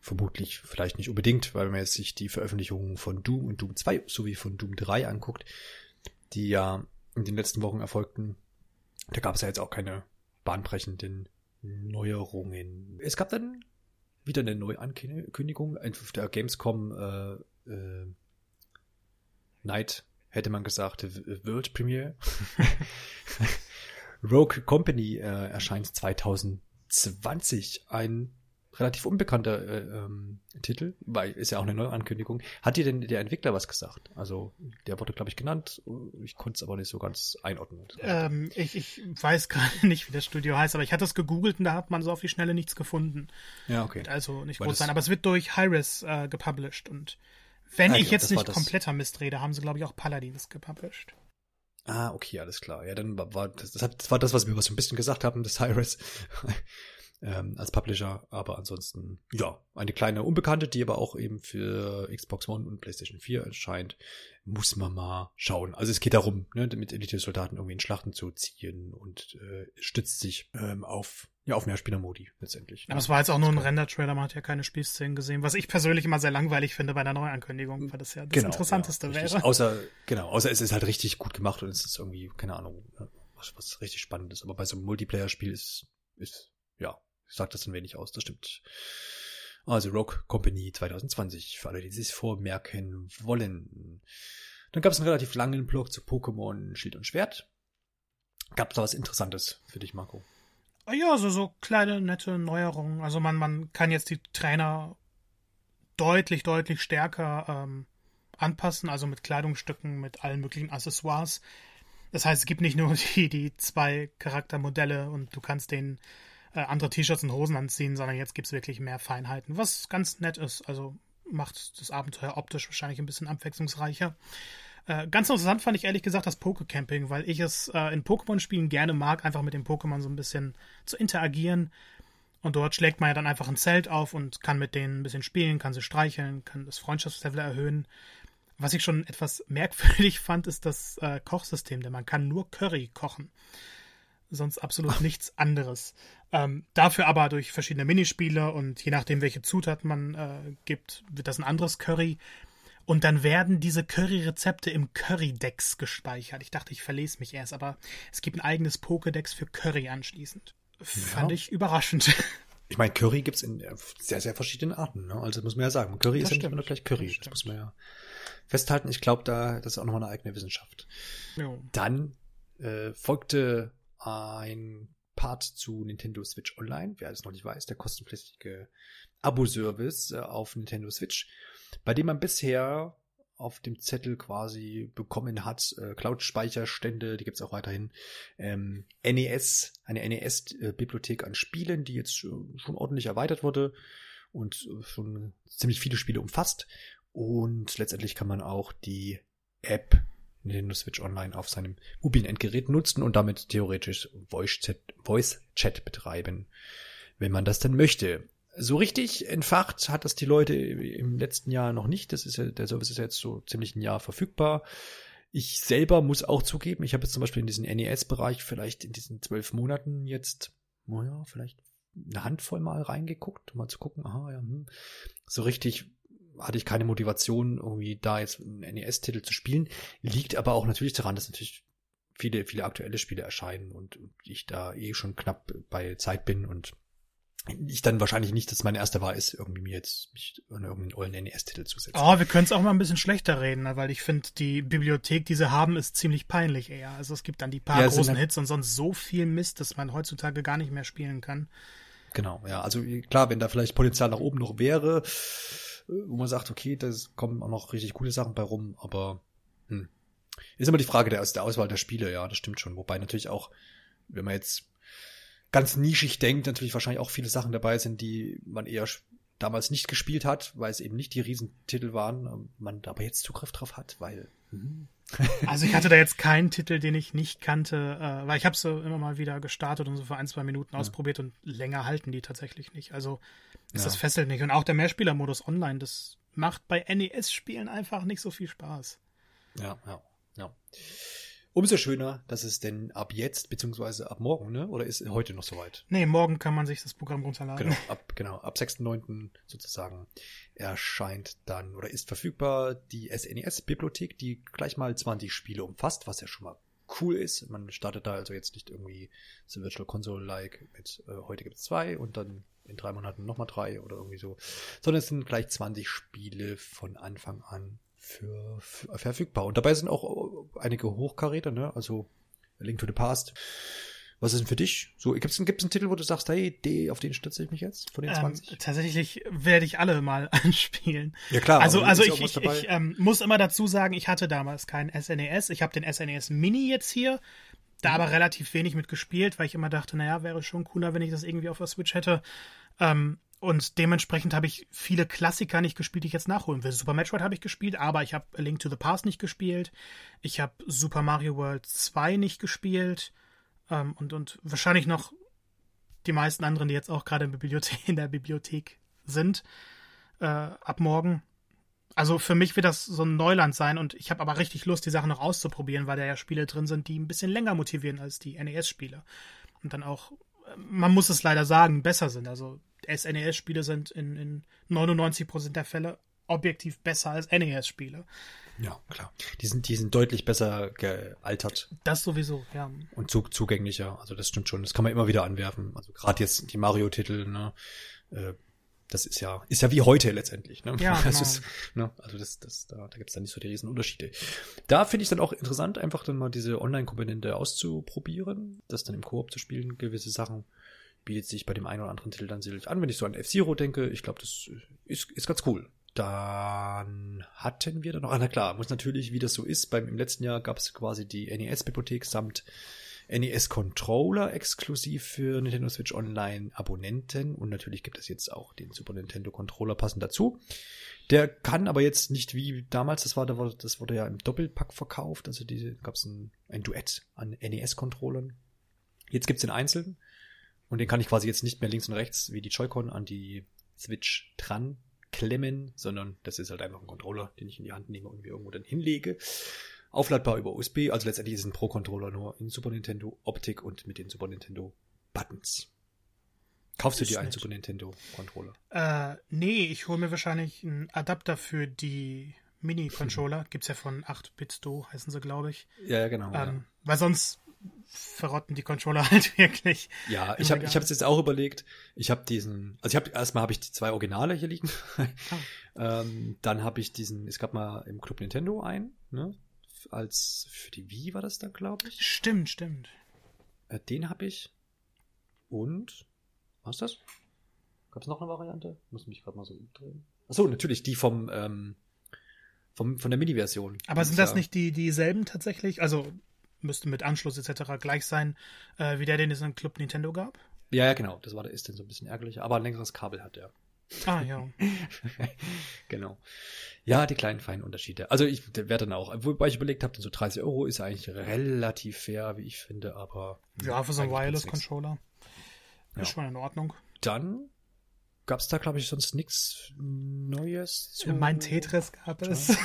Vermutlich vielleicht nicht unbedingt, weil man jetzt sich die Veröffentlichungen von Doom und Doom 2 sowie von Doom 3 anguckt, die ja in den letzten Wochen erfolgten. Da gab es ja jetzt auch keine bahnbrechenden Neuerungen. Es gab dann wieder eine Neuankündigung auf der Gamescom äh, äh, Night hätte man gesagt, World Premiere. Rogue Company äh, erscheint 2020. Ein relativ unbekannter äh, ähm, Titel, weil ist ja auch eine Neuankündigung. Hat dir denn der Entwickler was gesagt? Also der wurde, glaube ich, genannt. Ich konnte es aber nicht so ganz einordnen. Ähm, ich, ich weiß gerade nicht, wie das Studio heißt, aber ich hatte es gegoogelt und da hat man so auf die Schnelle nichts gefunden. Ja, okay. Also nicht groß sein, aber es wird durch Hi-Res äh, gepublished und wenn ah, ich jetzt nicht kompletter Mist rede, haben sie, glaube ich, auch Paladins gepublished. Ah, okay, alles klar. Ja, dann war das, das, war das, was wir so ein bisschen gesagt haben, das Cyrus. ähm, als Publisher, aber ansonsten, ja, eine kleine Unbekannte, die aber auch eben für Xbox One und PlayStation 4 erscheint, muss man mal schauen. Also es geht darum, ne, mit Elite-Soldaten irgendwie in Schlachten zu ziehen und äh, stützt sich ähm, auf ja, auf mehr Spielermodi letztendlich. Aber es war jetzt auch nur ein Render-Trailer, man hat ja keine Spielszenen gesehen, was ich persönlich immer sehr langweilig finde bei der Neuankündigung, weil das ja das genau, Interessanteste ja, wäre. Außer, genau, außer es ist halt richtig gut gemacht und es ist irgendwie, keine Ahnung, was, was richtig spannend ist. Aber bei so einem Multiplayer-Spiel ist, ist, ja, sagt das ein wenig aus, das stimmt. Also Rogue Company 2020, für alle, die sich vormerken wollen. Dann gab es einen relativ langen Blog zu Pokémon Schild und Schwert. Gab es da was Interessantes für dich, Marco? Ja, so, so kleine, nette Neuerungen. Also man, man kann jetzt die Trainer deutlich, deutlich stärker ähm, anpassen, also mit Kleidungsstücken, mit allen möglichen Accessoires. Das heißt, es gibt nicht nur die, die zwei Charaktermodelle und du kannst denen äh, andere T-Shirts und Hosen anziehen, sondern jetzt gibt es wirklich mehr Feinheiten, was ganz nett ist. Also macht das Abenteuer optisch wahrscheinlich ein bisschen abwechslungsreicher. Äh, ganz interessant fand ich ehrlich gesagt das Pokecamping, weil ich es äh, in Pokémon-Spielen gerne mag, einfach mit dem Pokémon so ein bisschen zu interagieren. Und dort schlägt man ja dann einfach ein Zelt auf und kann mit denen ein bisschen spielen, kann sie streicheln, kann das Freundschaftslevel erhöhen. Was ich schon etwas merkwürdig fand, ist das äh, Kochsystem, denn man kann nur Curry kochen. Sonst absolut nichts anderes. Ähm, dafür aber durch verschiedene Minispiele und je nachdem, welche Zutaten man äh, gibt, wird das ein anderes Curry. Und dann werden diese Curry-Rezepte im Curry-Dex gespeichert. Ich dachte, ich verlese mich erst, aber es gibt ein eigenes Pokédex für Curry anschließend. Ja. Fand ich überraschend. Ich meine, Curry gibt's in sehr, sehr verschiedenen Arten. Ne? Also muss man ja sagen, Curry das ist ja nicht immer gleich Curry. Das, das, muss man ja festhalten. Ich glaube, da das ist auch nochmal eine eigene Wissenschaft. Jo. Dann äh, folgte ein Part zu Nintendo Switch Online. Wer das noch nicht weiß, der kostenpflichtige Abo-Service äh, auf Nintendo Switch bei dem man bisher auf dem Zettel quasi bekommen hat, äh, Cloud-Speicherstände, die gibt es auch weiterhin, ähm, NES, eine NES-Bibliothek an Spielen, die jetzt schon ordentlich erweitert wurde und äh, schon ziemlich viele Spiele umfasst. Und letztendlich kann man auch die App Nintendo Switch Online auf seinem mobilen Endgerät nutzen und damit theoretisch Voice Chat, Voice Chat betreiben, wenn man das denn möchte so richtig entfacht hat das die Leute im letzten Jahr noch nicht. Das ist ja, der Service ist ja jetzt so ziemlich ein Jahr verfügbar. Ich selber muss auch zugeben, ich habe jetzt zum Beispiel in diesen NES-Bereich vielleicht in diesen zwölf Monaten jetzt, naja, vielleicht eine Handvoll mal reingeguckt, um mal zu gucken, aha, ja, hm. so richtig hatte ich keine Motivation, irgendwie da jetzt einen NES-Titel zu spielen. Liegt aber auch natürlich daran, dass natürlich viele, viele aktuelle Spiele erscheinen und ich da eh schon knapp bei Zeit bin und ich dann wahrscheinlich nicht, dass meine erste Wahl ist, irgendwie mir jetzt mich an irgendeinen ollen NES-Titel zu setzen. Oh, wir können es auch mal ein bisschen schlechter reden, ne? weil ich finde, die Bibliothek, die sie haben, ist ziemlich peinlich eher. Also es gibt dann die paar ja, großen Hits und sonst so viel Mist, dass man heutzutage gar nicht mehr spielen kann. Genau, ja. Also klar, wenn da vielleicht Potenzial nach oben noch wäre, wo man sagt, okay, da kommen auch noch richtig coole Sachen bei rum, aber hm. ist immer die Frage der, der Auswahl der Spiele, ja, das stimmt schon. Wobei natürlich auch, wenn man jetzt ganz nischig denkt, natürlich wahrscheinlich auch viele Sachen dabei sind, die man eher damals nicht gespielt hat, weil es eben nicht die Riesentitel waren, ähm, man aber jetzt Zugriff drauf hat, weil. Mh. Also ich hatte da jetzt keinen Titel, den ich nicht kannte, äh, weil ich habe so immer mal wieder gestartet und so für ein, zwei Minuten ja. ausprobiert und länger halten die tatsächlich nicht. Also ist ja. das fesselt nicht. Und auch der Mehrspielermodus online, das macht bei NES-Spielen einfach nicht so viel Spaß. Ja, ja, ja. Umso schöner, dass es denn ab jetzt, beziehungsweise ab morgen, ne? Oder ist heute noch soweit? Nee, morgen kann man sich das Programm runterladen. Genau, ab, genau, ab 6.9. sozusagen erscheint dann oder ist verfügbar die SNES-Bibliothek, die gleich mal 20 Spiele umfasst, was ja schon mal cool ist. Man startet da also jetzt nicht irgendwie so Virtual Console-like mit äh, heute gibt es zwei und dann in drei Monaten nochmal drei oder irgendwie so, sondern es sind gleich 20 Spiele von Anfang an für, für verfügbar. Und dabei sind auch einige Hochkaräter, ne? Also Link to the Past. Was ist denn für dich? So, gibt es gibt's einen Titel, wo du sagst, hey, die, auf den stütze ich mich jetzt von den 20? Ähm, tatsächlich werde ich alle mal anspielen. Ja klar. Also, also ich, ich, ich ähm, muss immer dazu sagen, ich hatte damals keinen SNES. Ich habe den SNES e Mini jetzt hier, da aber relativ wenig mitgespielt, weil ich immer dachte, naja, wäre schon cooler, wenn ich das irgendwie auf der Switch hätte. Ähm, und dementsprechend habe ich viele Klassiker nicht gespielt, die ich jetzt nachholen will. Super Metroid habe ich gespielt, aber ich habe Link to the Past nicht gespielt. Ich habe Super Mario World 2 nicht gespielt. Ähm, und, und wahrscheinlich noch die meisten anderen, die jetzt auch gerade in, in der Bibliothek sind, äh, ab morgen. Also für mich wird das so ein Neuland sein und ich habe aber richtig Lust, die Sachen noch auszuprobieren, weil da ja Spiele drin sind, die ein bisschen länger motivieren als die NES-Spiele. Und dann auch, man muss es leider sagen, besser sind. Also SNES-Spiele sind in, in 99% der Fälle objektiv besser als NES-Spiele. Ja, klar. Die sind, die sind deutlich besser gealtert. Das sowieso, ja. Und zu, zugänglicher. Also das stimmt schon. Das kann man immer wieder anwerfen. Also gerade jetzt die Mario-Titel, ne, äh, das ist ja, ist ja wie heute letztendlich. Ne? Ja, das genau. ist, ne? Also das, das, da, da gibt es dann nicht so die riesen Unterschiede. Da finde ich dann auch interessant, einfach dann mal diese Online-Komponente auszuprobieren, das dann im Koop zu spielen, gewisse Sachen bietet sich bei dem einen oder anderen Titel dann sicherlich an. Wenn ich so an F-Zero denke, ich glaube, das ist, ist ganz cool. Dann hatten wir da noch, ah, na klar, muss natürlich, wie das so ist, beim, im letzten Jahr gab es quasi die NES-Bibliothek samt NES-Controller exklusiv für Nintendo Switch Online Abonnenten und natürlich gibt es jetzt auch den Super Nintendo Controller passend dazu. Der kann aber jetzt nicht wie damals, das war, das wurde ja im Doppelpack verkauft, also diese gab es ein, ein Duett an NES-Controllern. Jetzt gibt's den einzeln und den kann ich quasi jetzt nicht mehr links und rechts wie die Joy-Con an die Switch dran klemmen, sondern das ist halt einfach ein Controller, den ich in die Hand nehme und mir irgendwo dann hinlege. Aufladbar über USB, also letztendlich ist es ein Pro-Controller nur in Super Nintendo Optik und mit den Super Nintendo Buttons. Kaufst du dir einen nett. Super Nintendo Controller? Äh, nee, ich hole mir wahrscheinlich einen Adapter für die Mini-Controller. Gibt's ja von 8-Bit-Do, heißen sie, glaube ich. Ja, ja, genau. Ähm, Weil sonst verrotten die Controller halt wirklich. ja. ich habe ich habe es jetzt auch überlegt. Ich habe diesen, also ich habe erstmal habe ich die zwei Originale hier liegen. ähm, dann habe ich diesen, es gab mal im Club Nintendo einen, ne? Als für die Wii war das dann, glaube ich. Stimmt, stimmt. Äh, den habe ich. Und was ist das? Gab es noch eine Variante? Muss mich gerade mal so umdrehen. Achso, natürlich die vom, ähm, vom von der Mini-Version. Aber sind das ja- nicht die dieselben tatsächlich? Also müsste mit Anschluss etc. gleich sein, äh, wie der, den es im Club Nintendo gab? Ja, ja, genau. Das war der ist dann so ein bisschen ärgerlicher, aber ein längeres Kabel hat der. Ah, ja. genau. Ja, die kleinen feinen Unterschiede. Also ich werde dann auch, wobei ich überlegt habe, so 30 Euro ist eigentlich relativ fair, wie ich finde, aber Ja, für so einen. Wireless-Controller. Ja. Ist schon in Ordnung. Dann gab es da, glaube ich, sonst nichts Neues zu. Mein Tetris gab es.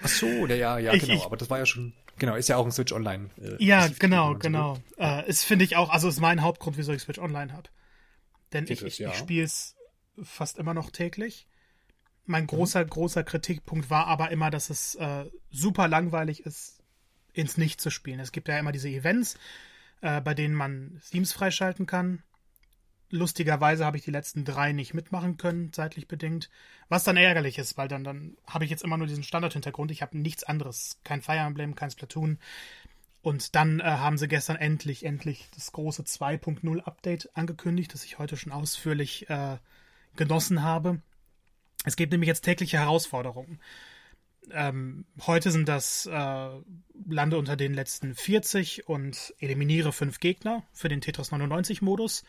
Ach so, ja, ja, Ich- genau. ich- aber das war ja schon, genau, ist ja auch ein Switch Online. Äh, Ja, genau, so genau. Äh, ist, finde ich auch, also ist mein Hauptgrund, wieso ich Switch Online habe. Denn ich, ich, ja. ich spiele es fast immer noch täglich. Mein Mhm. großer, großer Kritikpunkt war aber immer, dass es äh, super langweilig ist, ins Nicht zu spielen. Es gibt ja immer diese Events, äh, bei denen man Themes freischalten kann. Lustigerweise habe ich die letzten drei nicht mitmachen können, zeitlich bedingt. Was dann ärgerlich ist, weil dann, dann habe ich jetzt immer nur diesen Standardhintergrund. Ich habe nichts anderes. Kein Fire Emblem, kein Splatoon. Und dann äh, haben sie gestern endlich, endlich das große 2.0 Update angekündigt, das ich heute schon ausführlich äh, genossen habe. Es gibt nämlich jetzt tägliche Herausforderungen. Ähm, heute sind das äh, Lande unter den letzten 40 und eliminiere fünf Gegner für den Tetris 99 Modus.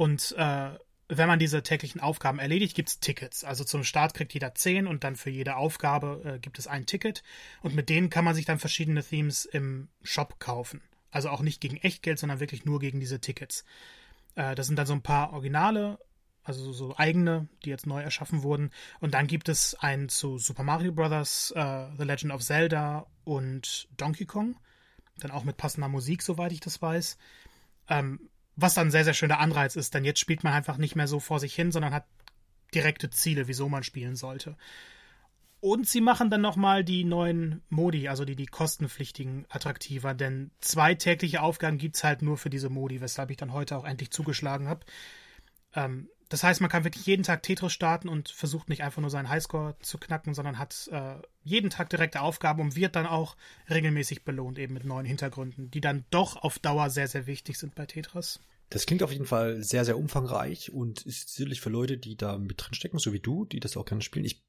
Und äh, wenn man diese täglichen Aufgaben erledigt, gibt es Tickets. Also zum Start kriegt jeder 10 und dann für jede Aufgabe äh, gibt es ein Ticket. Und mit denen kann man sich dann verschiedene Themes im Shop kaufen. Also auch nicht gegen Echtgeld, sondern wirklich nur gegen diese Tickets. Äh, das sind dann so ein paar Originale, also so- eigene, die jetzt neu erschaffen wurden. Und dann gibt es einen zu Super Mario Bros., äh, The Legend of Zelda und Donkey Kong. Dann auch mit passender Musik, soweit ich das weiß. Ähm, was dann ein sehr, sehr schöner Anreiz ist, denn jetzt spielt man einfach nicht mehr so vor sich hin, sondern hat direkte Ziele, wieso man spielen sollte. Und sie machen dann nochmal die neuen Modi, also die, die kostenpflichtigen, attraktiver, denn zwei tägliche Aufgaben gibt's halt nur für diese Modi, weshalb ich dann heute auch endlich zugeschlagen habe. Ähm, das heißt, man kann wirklich jeden Tag Tetris starten und versucht nicht einfach nur seinen Highscore zu knacken, sondern hat äh, jeden Tag direkte Aufgaben und wird dann auch regelmäßig belohnt, eben mit neuen Hintergründen, die dann doch auf Dauer sehr, sehr wichtig sind bei Tetris. Das klingt auf jeden Fall sehr, sehr umfangreich und ist sicherlich für Leute, die da mit drin stecken, so wie du, die das auch gerne spielen. Ich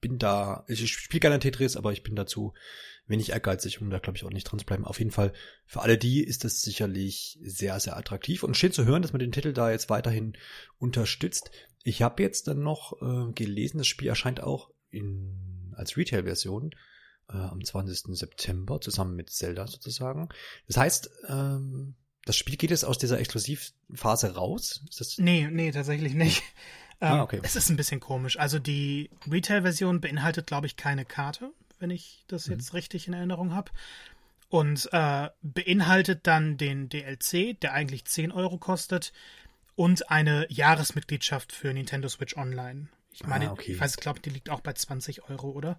bin da, ich spiele gerne Tetris, aber ich bin dazu wenig ehrgeizig, um da glaube ich auch nicht dran zu bleiben. Auf jeden Fall, für alle die ist das sicherlich sehr, sehr attraktiv und schön zu hören, dass man den Titel da jetzt weiterhin unterstützt. Ich habe jetzt dann noch äh, gelesen, das Spiel erscheint auch in, als Retail-Version äh, am 20. September zusammen mit Zelda sozusagen. Das heißt, ähm, Das Spiel geht jetzt aus dieser Exklusivphase raus? Ist das nee, nee, tatsächlich nicht. Ah, ähm, okay. Es ist ein bisschen komisch. Also die Retail-Version beinhaltet, glaube ich, keine Karte, wenn ich das mhm. jetzt richtig in Erinnerung habe. Und äh, beinhaltet dann den DLC, der eigentlich 10 Euro kostet, und eine Jahresmitgliedschaft für Nintendo Switch Online. Ich meine, ah, okay. ich weiß, ich glaube, die liegt auch bei 20 Euro, oder?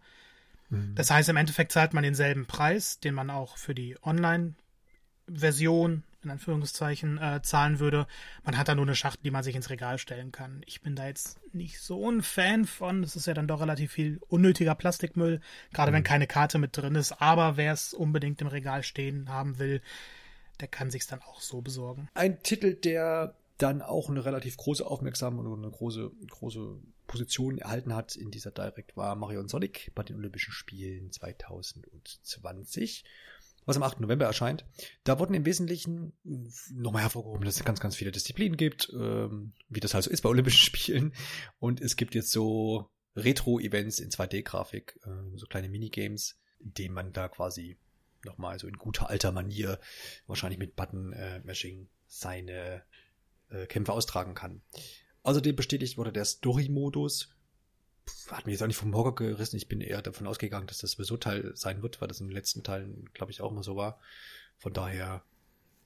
Mhm. Das heißt, im Endeffekt zahlt man denselben Preis, den man auch für die Online-Version in Anführungszeichen äh, zahlen würde. Man hat da nur eine Schachtel, die man sich ins Regal stellen kann. Ich bin da jetzt nicht so ein Fan von. Es ist ja dann doch relativ viel unnötiger Plastikmüll, gerade mhm. wenn keine Karte mit drin ist. Aber wer es unbedingt im Regal stehen haben will, der kann sich's dann auch so besorgen. Ein Titel, der dann auch eine relativ große Aufmerksamkeit und eine große, große Position erhalten hat in dieser Direct war Mario und Sonic bei den Olympischen Spielen 2020 was am 8. November erscheint. Da wurden im Wesentlichen nochmal hervorgehoben, dass es ganz, ganz viele Disziplinen gibt, ähm, wie das halt so ist bei Olympischen Spielen. Und es gibt jetzt so Retro-Events in 2D-Grafik, äh, so kleine Minigames, in denen man da quasi nochmal so in guter alter Manier, wahrscheinlich mit Button-Mashing, äh, seine äh, Kämpfe austragen kann. Außerdem bestätigt wurde der Story-Modus, hat mich jetzt auch nicht vom Hocker gerissen. Ich bin eher davon ausgegangen, dass das sowieso Teil sein wird, weil das den letzten Teilen, glaube ich, auch mal so war. Von daher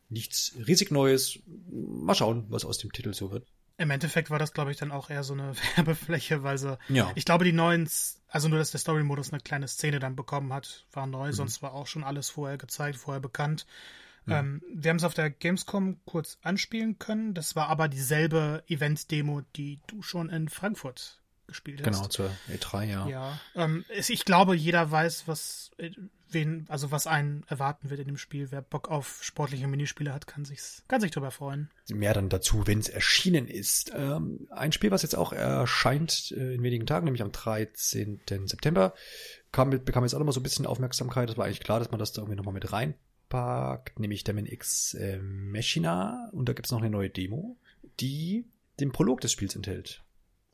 nichts riesig Neues. Mal schauen, was aus dem Titel so wird. Im Endeffekt war das, glaube ich, dann auch eher so eine Werbefläche, weil sie, ja. ich glaube, die neuen, also nur, dass der Story-Modus eine kleine Szene dann bekommen hat, war neu, mhm. sonst war auch schon alles vorher gezeigt, vorher bekannt. Mhm. Ähm, wir haben es auf der Gamescom kurz anspielen können, das war aber dieselbe Event-Demo, die du schon in Frankfurt gespielt hast. Genau, zur E3, ja. Ja. Ähm, ich glaube, jeder weiß, was äh, wen, also was einen erwarten wird in dem Spiel. Wer Bock auf sportliche Minispiele hat, kann sich kann sich darüber freuen. Mehr dann dazu, wenn es erschienen ist. Ähm, ein Spiel, was jetzt auch erscheint äh, in wenigen Tagen, nämlich am 13. September, kam, bekam jetzt auch nochmal so ein bisschen Aufmerksamkeit. Das war eigentlich klar, dass man das da irgendwie nochmal mit reinpackt, nämlich Demon X äh, Machina. Und da gibt es noch eine neue Demo, die den Prolog des Spiels enthält.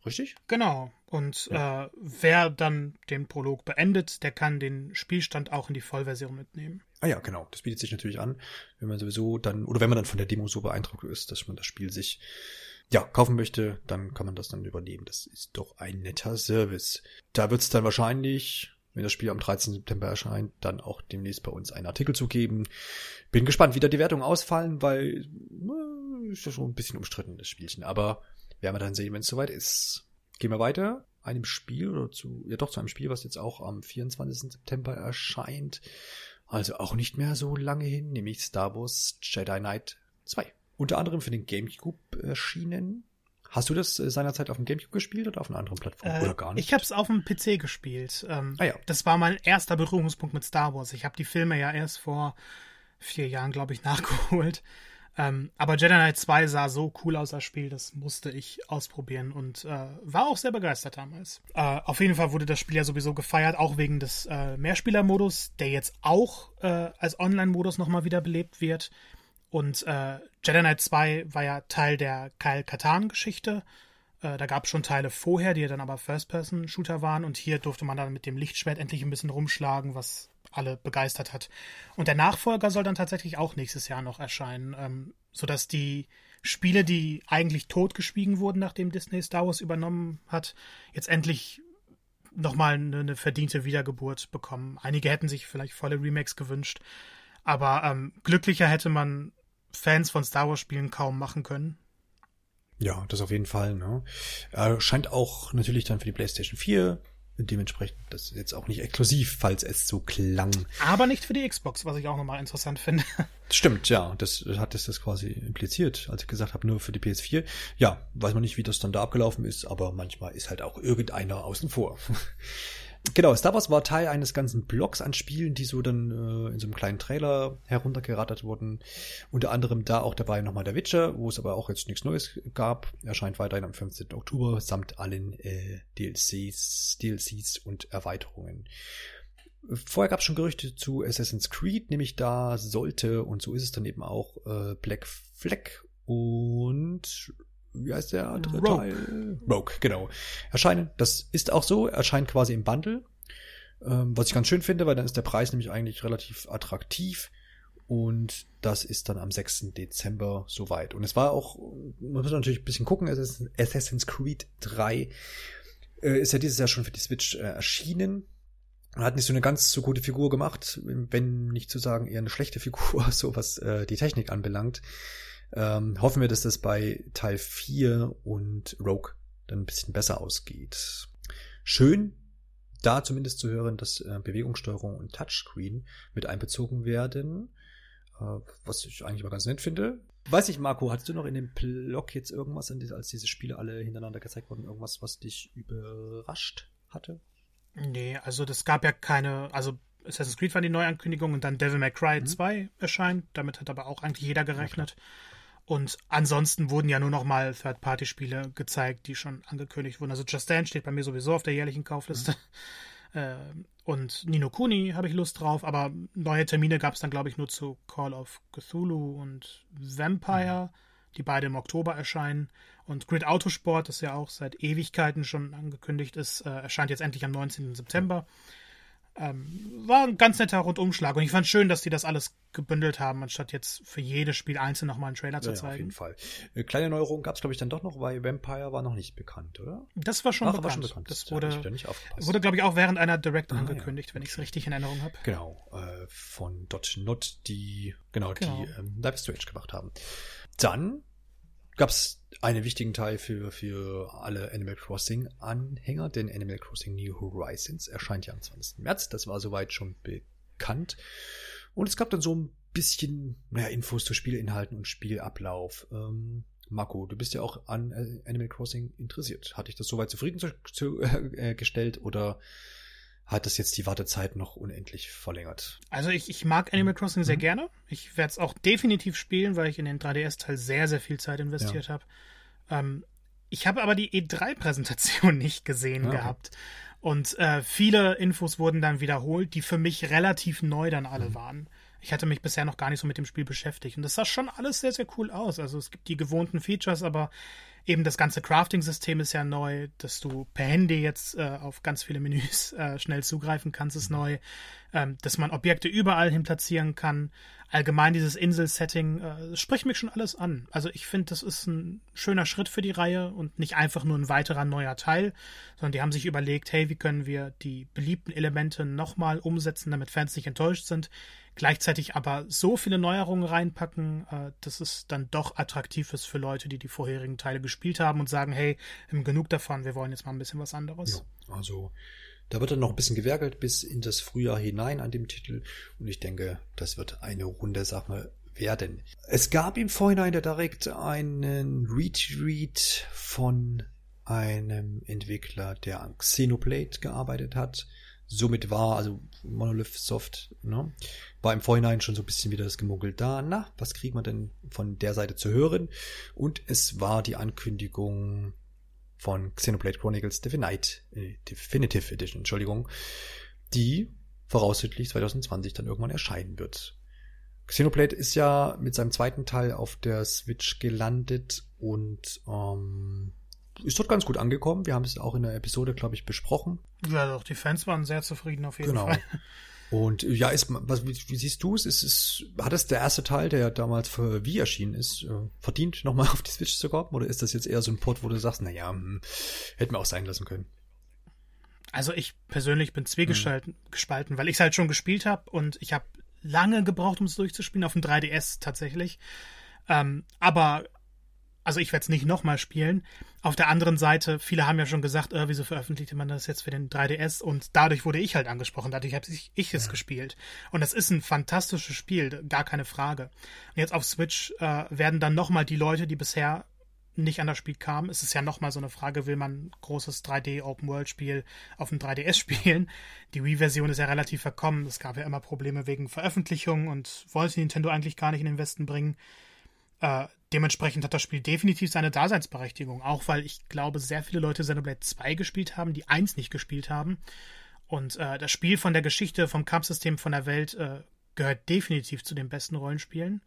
Richtig? Genau. Und ja. äh, wer dann den Prolog beendet, der kann den Spielstand auch in die Vollversion mitnehmen. Ah ja, genau. Das bietet sich natürlich an, wenn man sowieso dann, oder wenn man dann von der Demo so beeindruckt ist, dass man das Spiel sich ja, kaufen möchte, dann kann man das dann übernehmen. Das ist doch ein netter Service. Da wird es dann wahrscheinlich, wenn das Spiel am 13. September erscheint, dann auch demnächst bei uns einen Artikel zu geben. Bin gespannt, wie da die Wertungen ausfallen, weil äh, ist ja schon ein bisschen umstritten, das Spielchen. Aber werden wir dann sehen, wenn es soweit ist. Gehen wir weiter. Einem Spiel oder zu, ja doch zu einem Spiel, was jetzt auch am 24. September erscheint. Also auch nicht mehr so lange hin, nämlich Star Wars Jedi Knight 2. Unter anderem für den GameCube erschienen. Hast du das äh, seinerzeit auf dem GameCube gespielt oder auf einer anderen Plattform äh, oder gar nicht? Ich habe es auf dem PC gespielt. Ähm, ah, ja. Das war mein erster Berührungspunkt mit Star Wars. Ich habe die Filme ja erst vor vier Jahren, glaube ich, nachgeholt. Ähm, aber Jedi Knight 2 sah so cool aus als Spiel, das musste ich ausprobieren und äh, war auch sehr begeistert damals. Äh, auf jeden Fall wurde das Spiel ja sowieso gefeiert, auch wegen des äh, Mehrspieler-Modus, der jetzt auch äh, als Online-Modus nochmal wiederbelebt wird. Und äh, Jedi Knight 2 war ja Teil der Kyle Katan-Geschichte. Äh, da gab es schon Teile vorher, die ja dann aber First-Person-Shooter waren. Und hier durfte man dann mit dem Lichtschwert endlich ein bisschen rumschlagen, was alle begeistert hat. Und der Nachfolger soll dann tatsächlich auch nächstes Jahr noch erscheinen, ähm, sodass die Spiele, die eigentlich totgeschwiegen wurden, nachdem Disney Star Wars übernommen hat, jetzt endlich nochmal eine, eine verdiente Wiedergeburt bekommen. Einige hätten sich vielleicht volle Remakes gewünscht, aber ähm, glücklicher hätte man Fans von Star Wars Spielen kaum machen können. Ja, das auf jeden Fall. Ne? Äh, scheint auch natürlich dann für die PlayStation 4 dementsprechend das ist jetzt auch nicht exklusiv, falls es so klang. Aber nicht für die Xbox, was ich auch nochmal interessant finde. Stimmt, ja. Das hat es das quasi impliziert, als ich gesagt habe, nur für die PS4. Ja, weiß man nicht, wie das dann da abgelaufen ist, aber manchmal ist halt auch irgendeiner außen vor. Genau, Star Wars war Teil eines ganzen Blocks an Spielen, die so dann äh, in so einem kleinen Trailer heruntergerattert wurden. Unter anderem da auch dabei nochmal der Witcher, wo es aber auch jetzt nichts Neues gab. Erscheint weiterhin am 15. Oktober samt allen äh, DLCs, DLCs und Erweiterungen. Vorher gab es schon Gerüchte zu Assassin's Creed, nämlich da sollte, und so ist es dann eben auch, äh, Black Flag und wie heißt der andere Rogue. Teil? Rogue, genau. Erscheinen. Das ist auch so, erscheint quasi im Bundle. Ähm, was ich ganz schön finde, weil dann ist der Preis nämlich eigentlich relativ attraktiv. Und das ist dann am 6. Dezember soweit. Und es war auch, man muss natürlich ein bisschen gucken, Assassin's Creed 3 äh, ist ja dieses Jahr schon für die Switch äh, erschienen. Er hat nicht so eine ganz so gute Figur gemacht, wenn nicht zu sagen eher eine schlechte Figur, so was äh, die Technik anbelangt. Ähm, hoffen wir, dass das bei Teil 4 und Rogue dann ein bisschen besser ausgeht. Schön, da zumindest zu hören, dass äh, Bewegungssteuerung und Touchscreen mit einbezogen werden. Äh, was ich eigentlich mal ganz nett finde. Weiß ich, Marco, hattest du noch in dem Blog jetzt irgendwas, als diese Spiele alle hintereinander gezeigt wurden, irgendwas, was dich überrascht hatte? Nee, also das gab ja keine, also Assassin's Creed war die Neuankündigung und dann Devil May Cry mhm. 2 erscheint. Damit hat aber auch eigentlich jeder gerechnet. Okay. Und ansonsten wurden ja nur noch mal Third-Party-Spiele gezeigt, die schon angekündigt wurden. Also Just Dance steht bei mir sowieso auf der jährlichen Kaufliste. Mhm. Äh, und Nino Kuni habe ich Lust drauf, aber neue Termine gab es dann, glaube ich, nur zu Call of Cthulhu und Vampire, mhm. die beide im Oktober erscheinen. Und Grid Autosport, das ja auch seit Ewigkeiten schon angekündigt ist, äh, erscheint jetzt endlich am 19. September. Ähm, war ein ganz netter Rundumschlag und ich fand schön, dass die das alles gebündelt haben, anstatt jetzt für jedes Spiel einzeln nochmal einen Trailer zu ja, zeigen. Auf jeden Fall. Eine kleine Neuerung gab es, glaube ich, dann doch noch, weil Vampire war noch nicht bekannt, oder? Das war schon, Ach, bekannt. War schon bekannt. Das wurde, ja, wurde glaube ich, auch während einer Direct ah, angekündigt, ja. wenn ich es richtig in Erinnerung habe. Genau, äh, von Not, die, genau, genau. die ähm, Live Strange gemacht haben. Dann gab es einen wichtigen Teil für, für alle Animal Crossing-Anhänger, denn Animal Crossing New Horizons erscheint ja am 20. März. Das war soweit schon bekannt. Und es gab dann so ein bisschen naja, Infos zu Spielinhalten und Spielablauf. Ähm, Marco, du bist ja auch an äh, Animal Crossing interessiert. Hat dich das soweit zufriedengestellt zu, äh, oder hat das jetzt die Wartezeit noch unendlich verlängert. Also ich, ich mag Animal Crossing sehr mhm. gerne. Ich werde es auch definitiv spielen, weil ich in den 3DS-Teil sehr, sehr viel Zeit investiert ja. habe. Ähm, ich habe aber die E3-Präsentation nicht gesehen ja, gehabt. Und äh, viele Infos wurden dann wiederholt, die für mich relativ neu dann alle mhm. waren. Ich hatte mich bisher noch gar nicht so mit dem Spiel beschäftigt. Und das sah schon alles sehr, sehr cool aus. Also es gibt die gewohnten Features, aber eben das ganze Crafting-System ist ja neu, dass du per Handy jetzt äh, auf ganz viele Menüs äh, schnell zugreifen kannst, ist neu. Ähm, dass man Objekte überall hin platzieren kann. Allgemein dieses Insel-Setting äh, spricht mich schon alles an. Also ich finde, das ist ein schöner Schritt für die Reihe und nicht einfach nur ein weiterer neuer Teil, sondern die haben sich überlegt, hey, wie können wir die beliebten Elemente nochmal umsetzen, damit Fans nicht enttäuscht sind gleichzeitig aber so viele Neuerungen reinpacken, äh, dass es dann doch attraktiv ist für Leute, die die vorherigen Teile gespielt haben und sagen, hey, genug davon, wir wollen jetzt mal ein bisschen was anderes. Ja, also da wird dann noch ein bisschen gewerkelt bis in das Frühjahr hinein an dem Titel und ich denke, das wird eine runde Sache werden. Es gab im Vorhinein direkt einen Retweet von einem Entwickler, der an Xenoblade gearbeitet hat somit war, also Monolith Soft, ne, war im Vorhinein schon so ein bisschen wieder das Gemuggelt da, na, was kriegt man denn von der Seite zu hören? Und es war die Ankündigung von Xenoblade Chronicles Definitive, äh, Definitive Edition, Entschuldigung, die voraussichtlich 2020 dann irgendwann erscheinen wird. Xenoblade ist ja mit seinem zweiten Teil auf der Switch gelandet und ähm, ist dort ganz gut angekommen. Wir haben es auch in der Episode, glaube ich, besprochen. Ja, doch, die Fans waren sehr zufrieden auf jeden genau. Fall. Und ja, ist, was, wie, wie siehst du es? Ist, ist, hat es der erste Teil, der damals für Wii erschienen ist, äh, verdient, nochmal auf die Switch zu kommen? Oder ist das jetzt eher so ein Port, wo du sagst, naja, hm, hätten wir auch sein lassen können? Also ich persönlich bin zwiegespalten, hm. gespalten, weil ich es halt schon gespielt habe und ich habe lange gebraucht, um es durchzuspielen, auf dem 3DS tatsächlich. Ähm, aber also ich werde es nicht nochmal spielen. Auf der anderen Seite, viele haben ja schon gesagt, äh, wieso veröffentlichte man das jetzt für den 3DS? Und dadurch wurde ich halt angesprochen, dadurch habe ich, ich es ja. gespielt. Und das ist ein fantastisches Spiel, gar keine Frage. Und jetzt auf Switch äh, werden dann nochmal die Leute, die bisher nicht an das Spiel kamen. Es ist ja nochmal so eine Frage, will man ein großes 3D-Open-World-Spiel auf dem 3DS spielen? Die Wii-Version ist ja relativ verkommen. Es gab ja immer Probleme wegen Veröffentlichung und wollte Nintendo eigentlich gar nicht in den Westen bringen. Äh, dementsprechend hat das Spiel definitiv seine Daseinsberechtigung, auch weil ich glaube, sehr viele Leute Xenoblade 2 gespielt haben, die 1 nicht gespielt haben. Und äh, das Spiel von der Geschichte, vom Kampfsystem, von der Welt äh, gehört definitiv zu den besten Rollenspielen.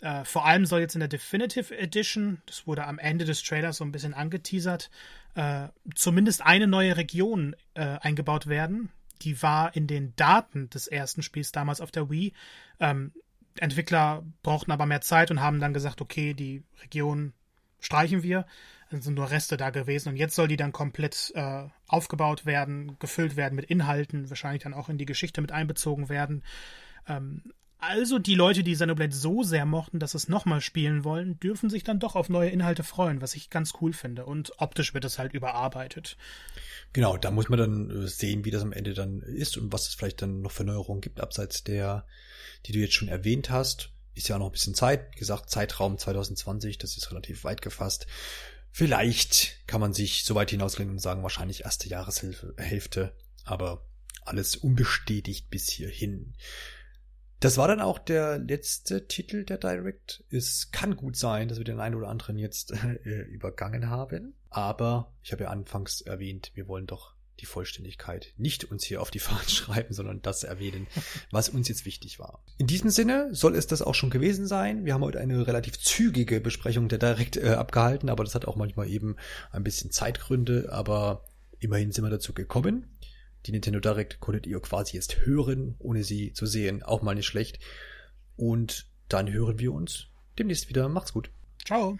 Äh, vor allem soll jetzt in der Definitive Edition, das wurde am Ende des Trailers so ein bisschen angeteasert, äh, zumindest eine neue Region äh, eingebaut werden. Die war in den Daten des ersten Spiels damals auf der Wii ähm, Entwickler brauchten aber mehr Zeit und haben dann gesagt, okay, die Region streichen wir. Es sind nur Reste da gewesen und jetzt soll die dann komplett äh, aufgebaut werden, gefüllt werden mit Inhalten, wahrscheinlich dann auch in die Geschichte mit einbezogen werden. Ähm, also die Leute, die Xenoblade so sehr mochten, dass es nochmal spielen wollen, dürfen sich dann doch auf neue Inhalte freuen, was ich ganz cool finde. Und optisch wird es halt überarbeitet. Genau, da muss man dann äh, sehen, wie das am Ende dann ist und was es vielleicht dann noch für Neuerungen gibt, abseits der, die du jetzt schon erwähnt hast. Ist ja auch noch ein bisschen Zeit. Wie gesagt, Zeitraum 2020, das ist relativ weit gefasst. Vielleicht kann man sich so weit hinauslehnen und sagen, wahrscheinlich erste Jahreshälfte, aber alles unbestätigt bis hierhin. Das war dann auch der letzte Titel der Direct. Es kann gut sein, dass wir den einen oder anderen jetzt äh, übergangen haben. Aber ich habe ja anfangs erwähnt, wir wollen doch die Vollständigkeit nicht uns hier auf die Fahnen schreiben, sondern das erwähnen, was uns jetzt wichtig war. In diesem Sinne soll es das auch schon gewesen sein. Wir haben heute eine relativ zügige Besprechung der Direct äh, abgehalten, aber das hat auch manchmal eben ein bisschen Zeitgründe, aber immerhin sind wir dazu gekommen. Die Nintendo Direct konntet ihr quasi jetzt hören, ohne sie zu sehen. Auch mal nicht schlecht. Und dann hören wir uns demnächst wieder. Macht's gut. Ciao.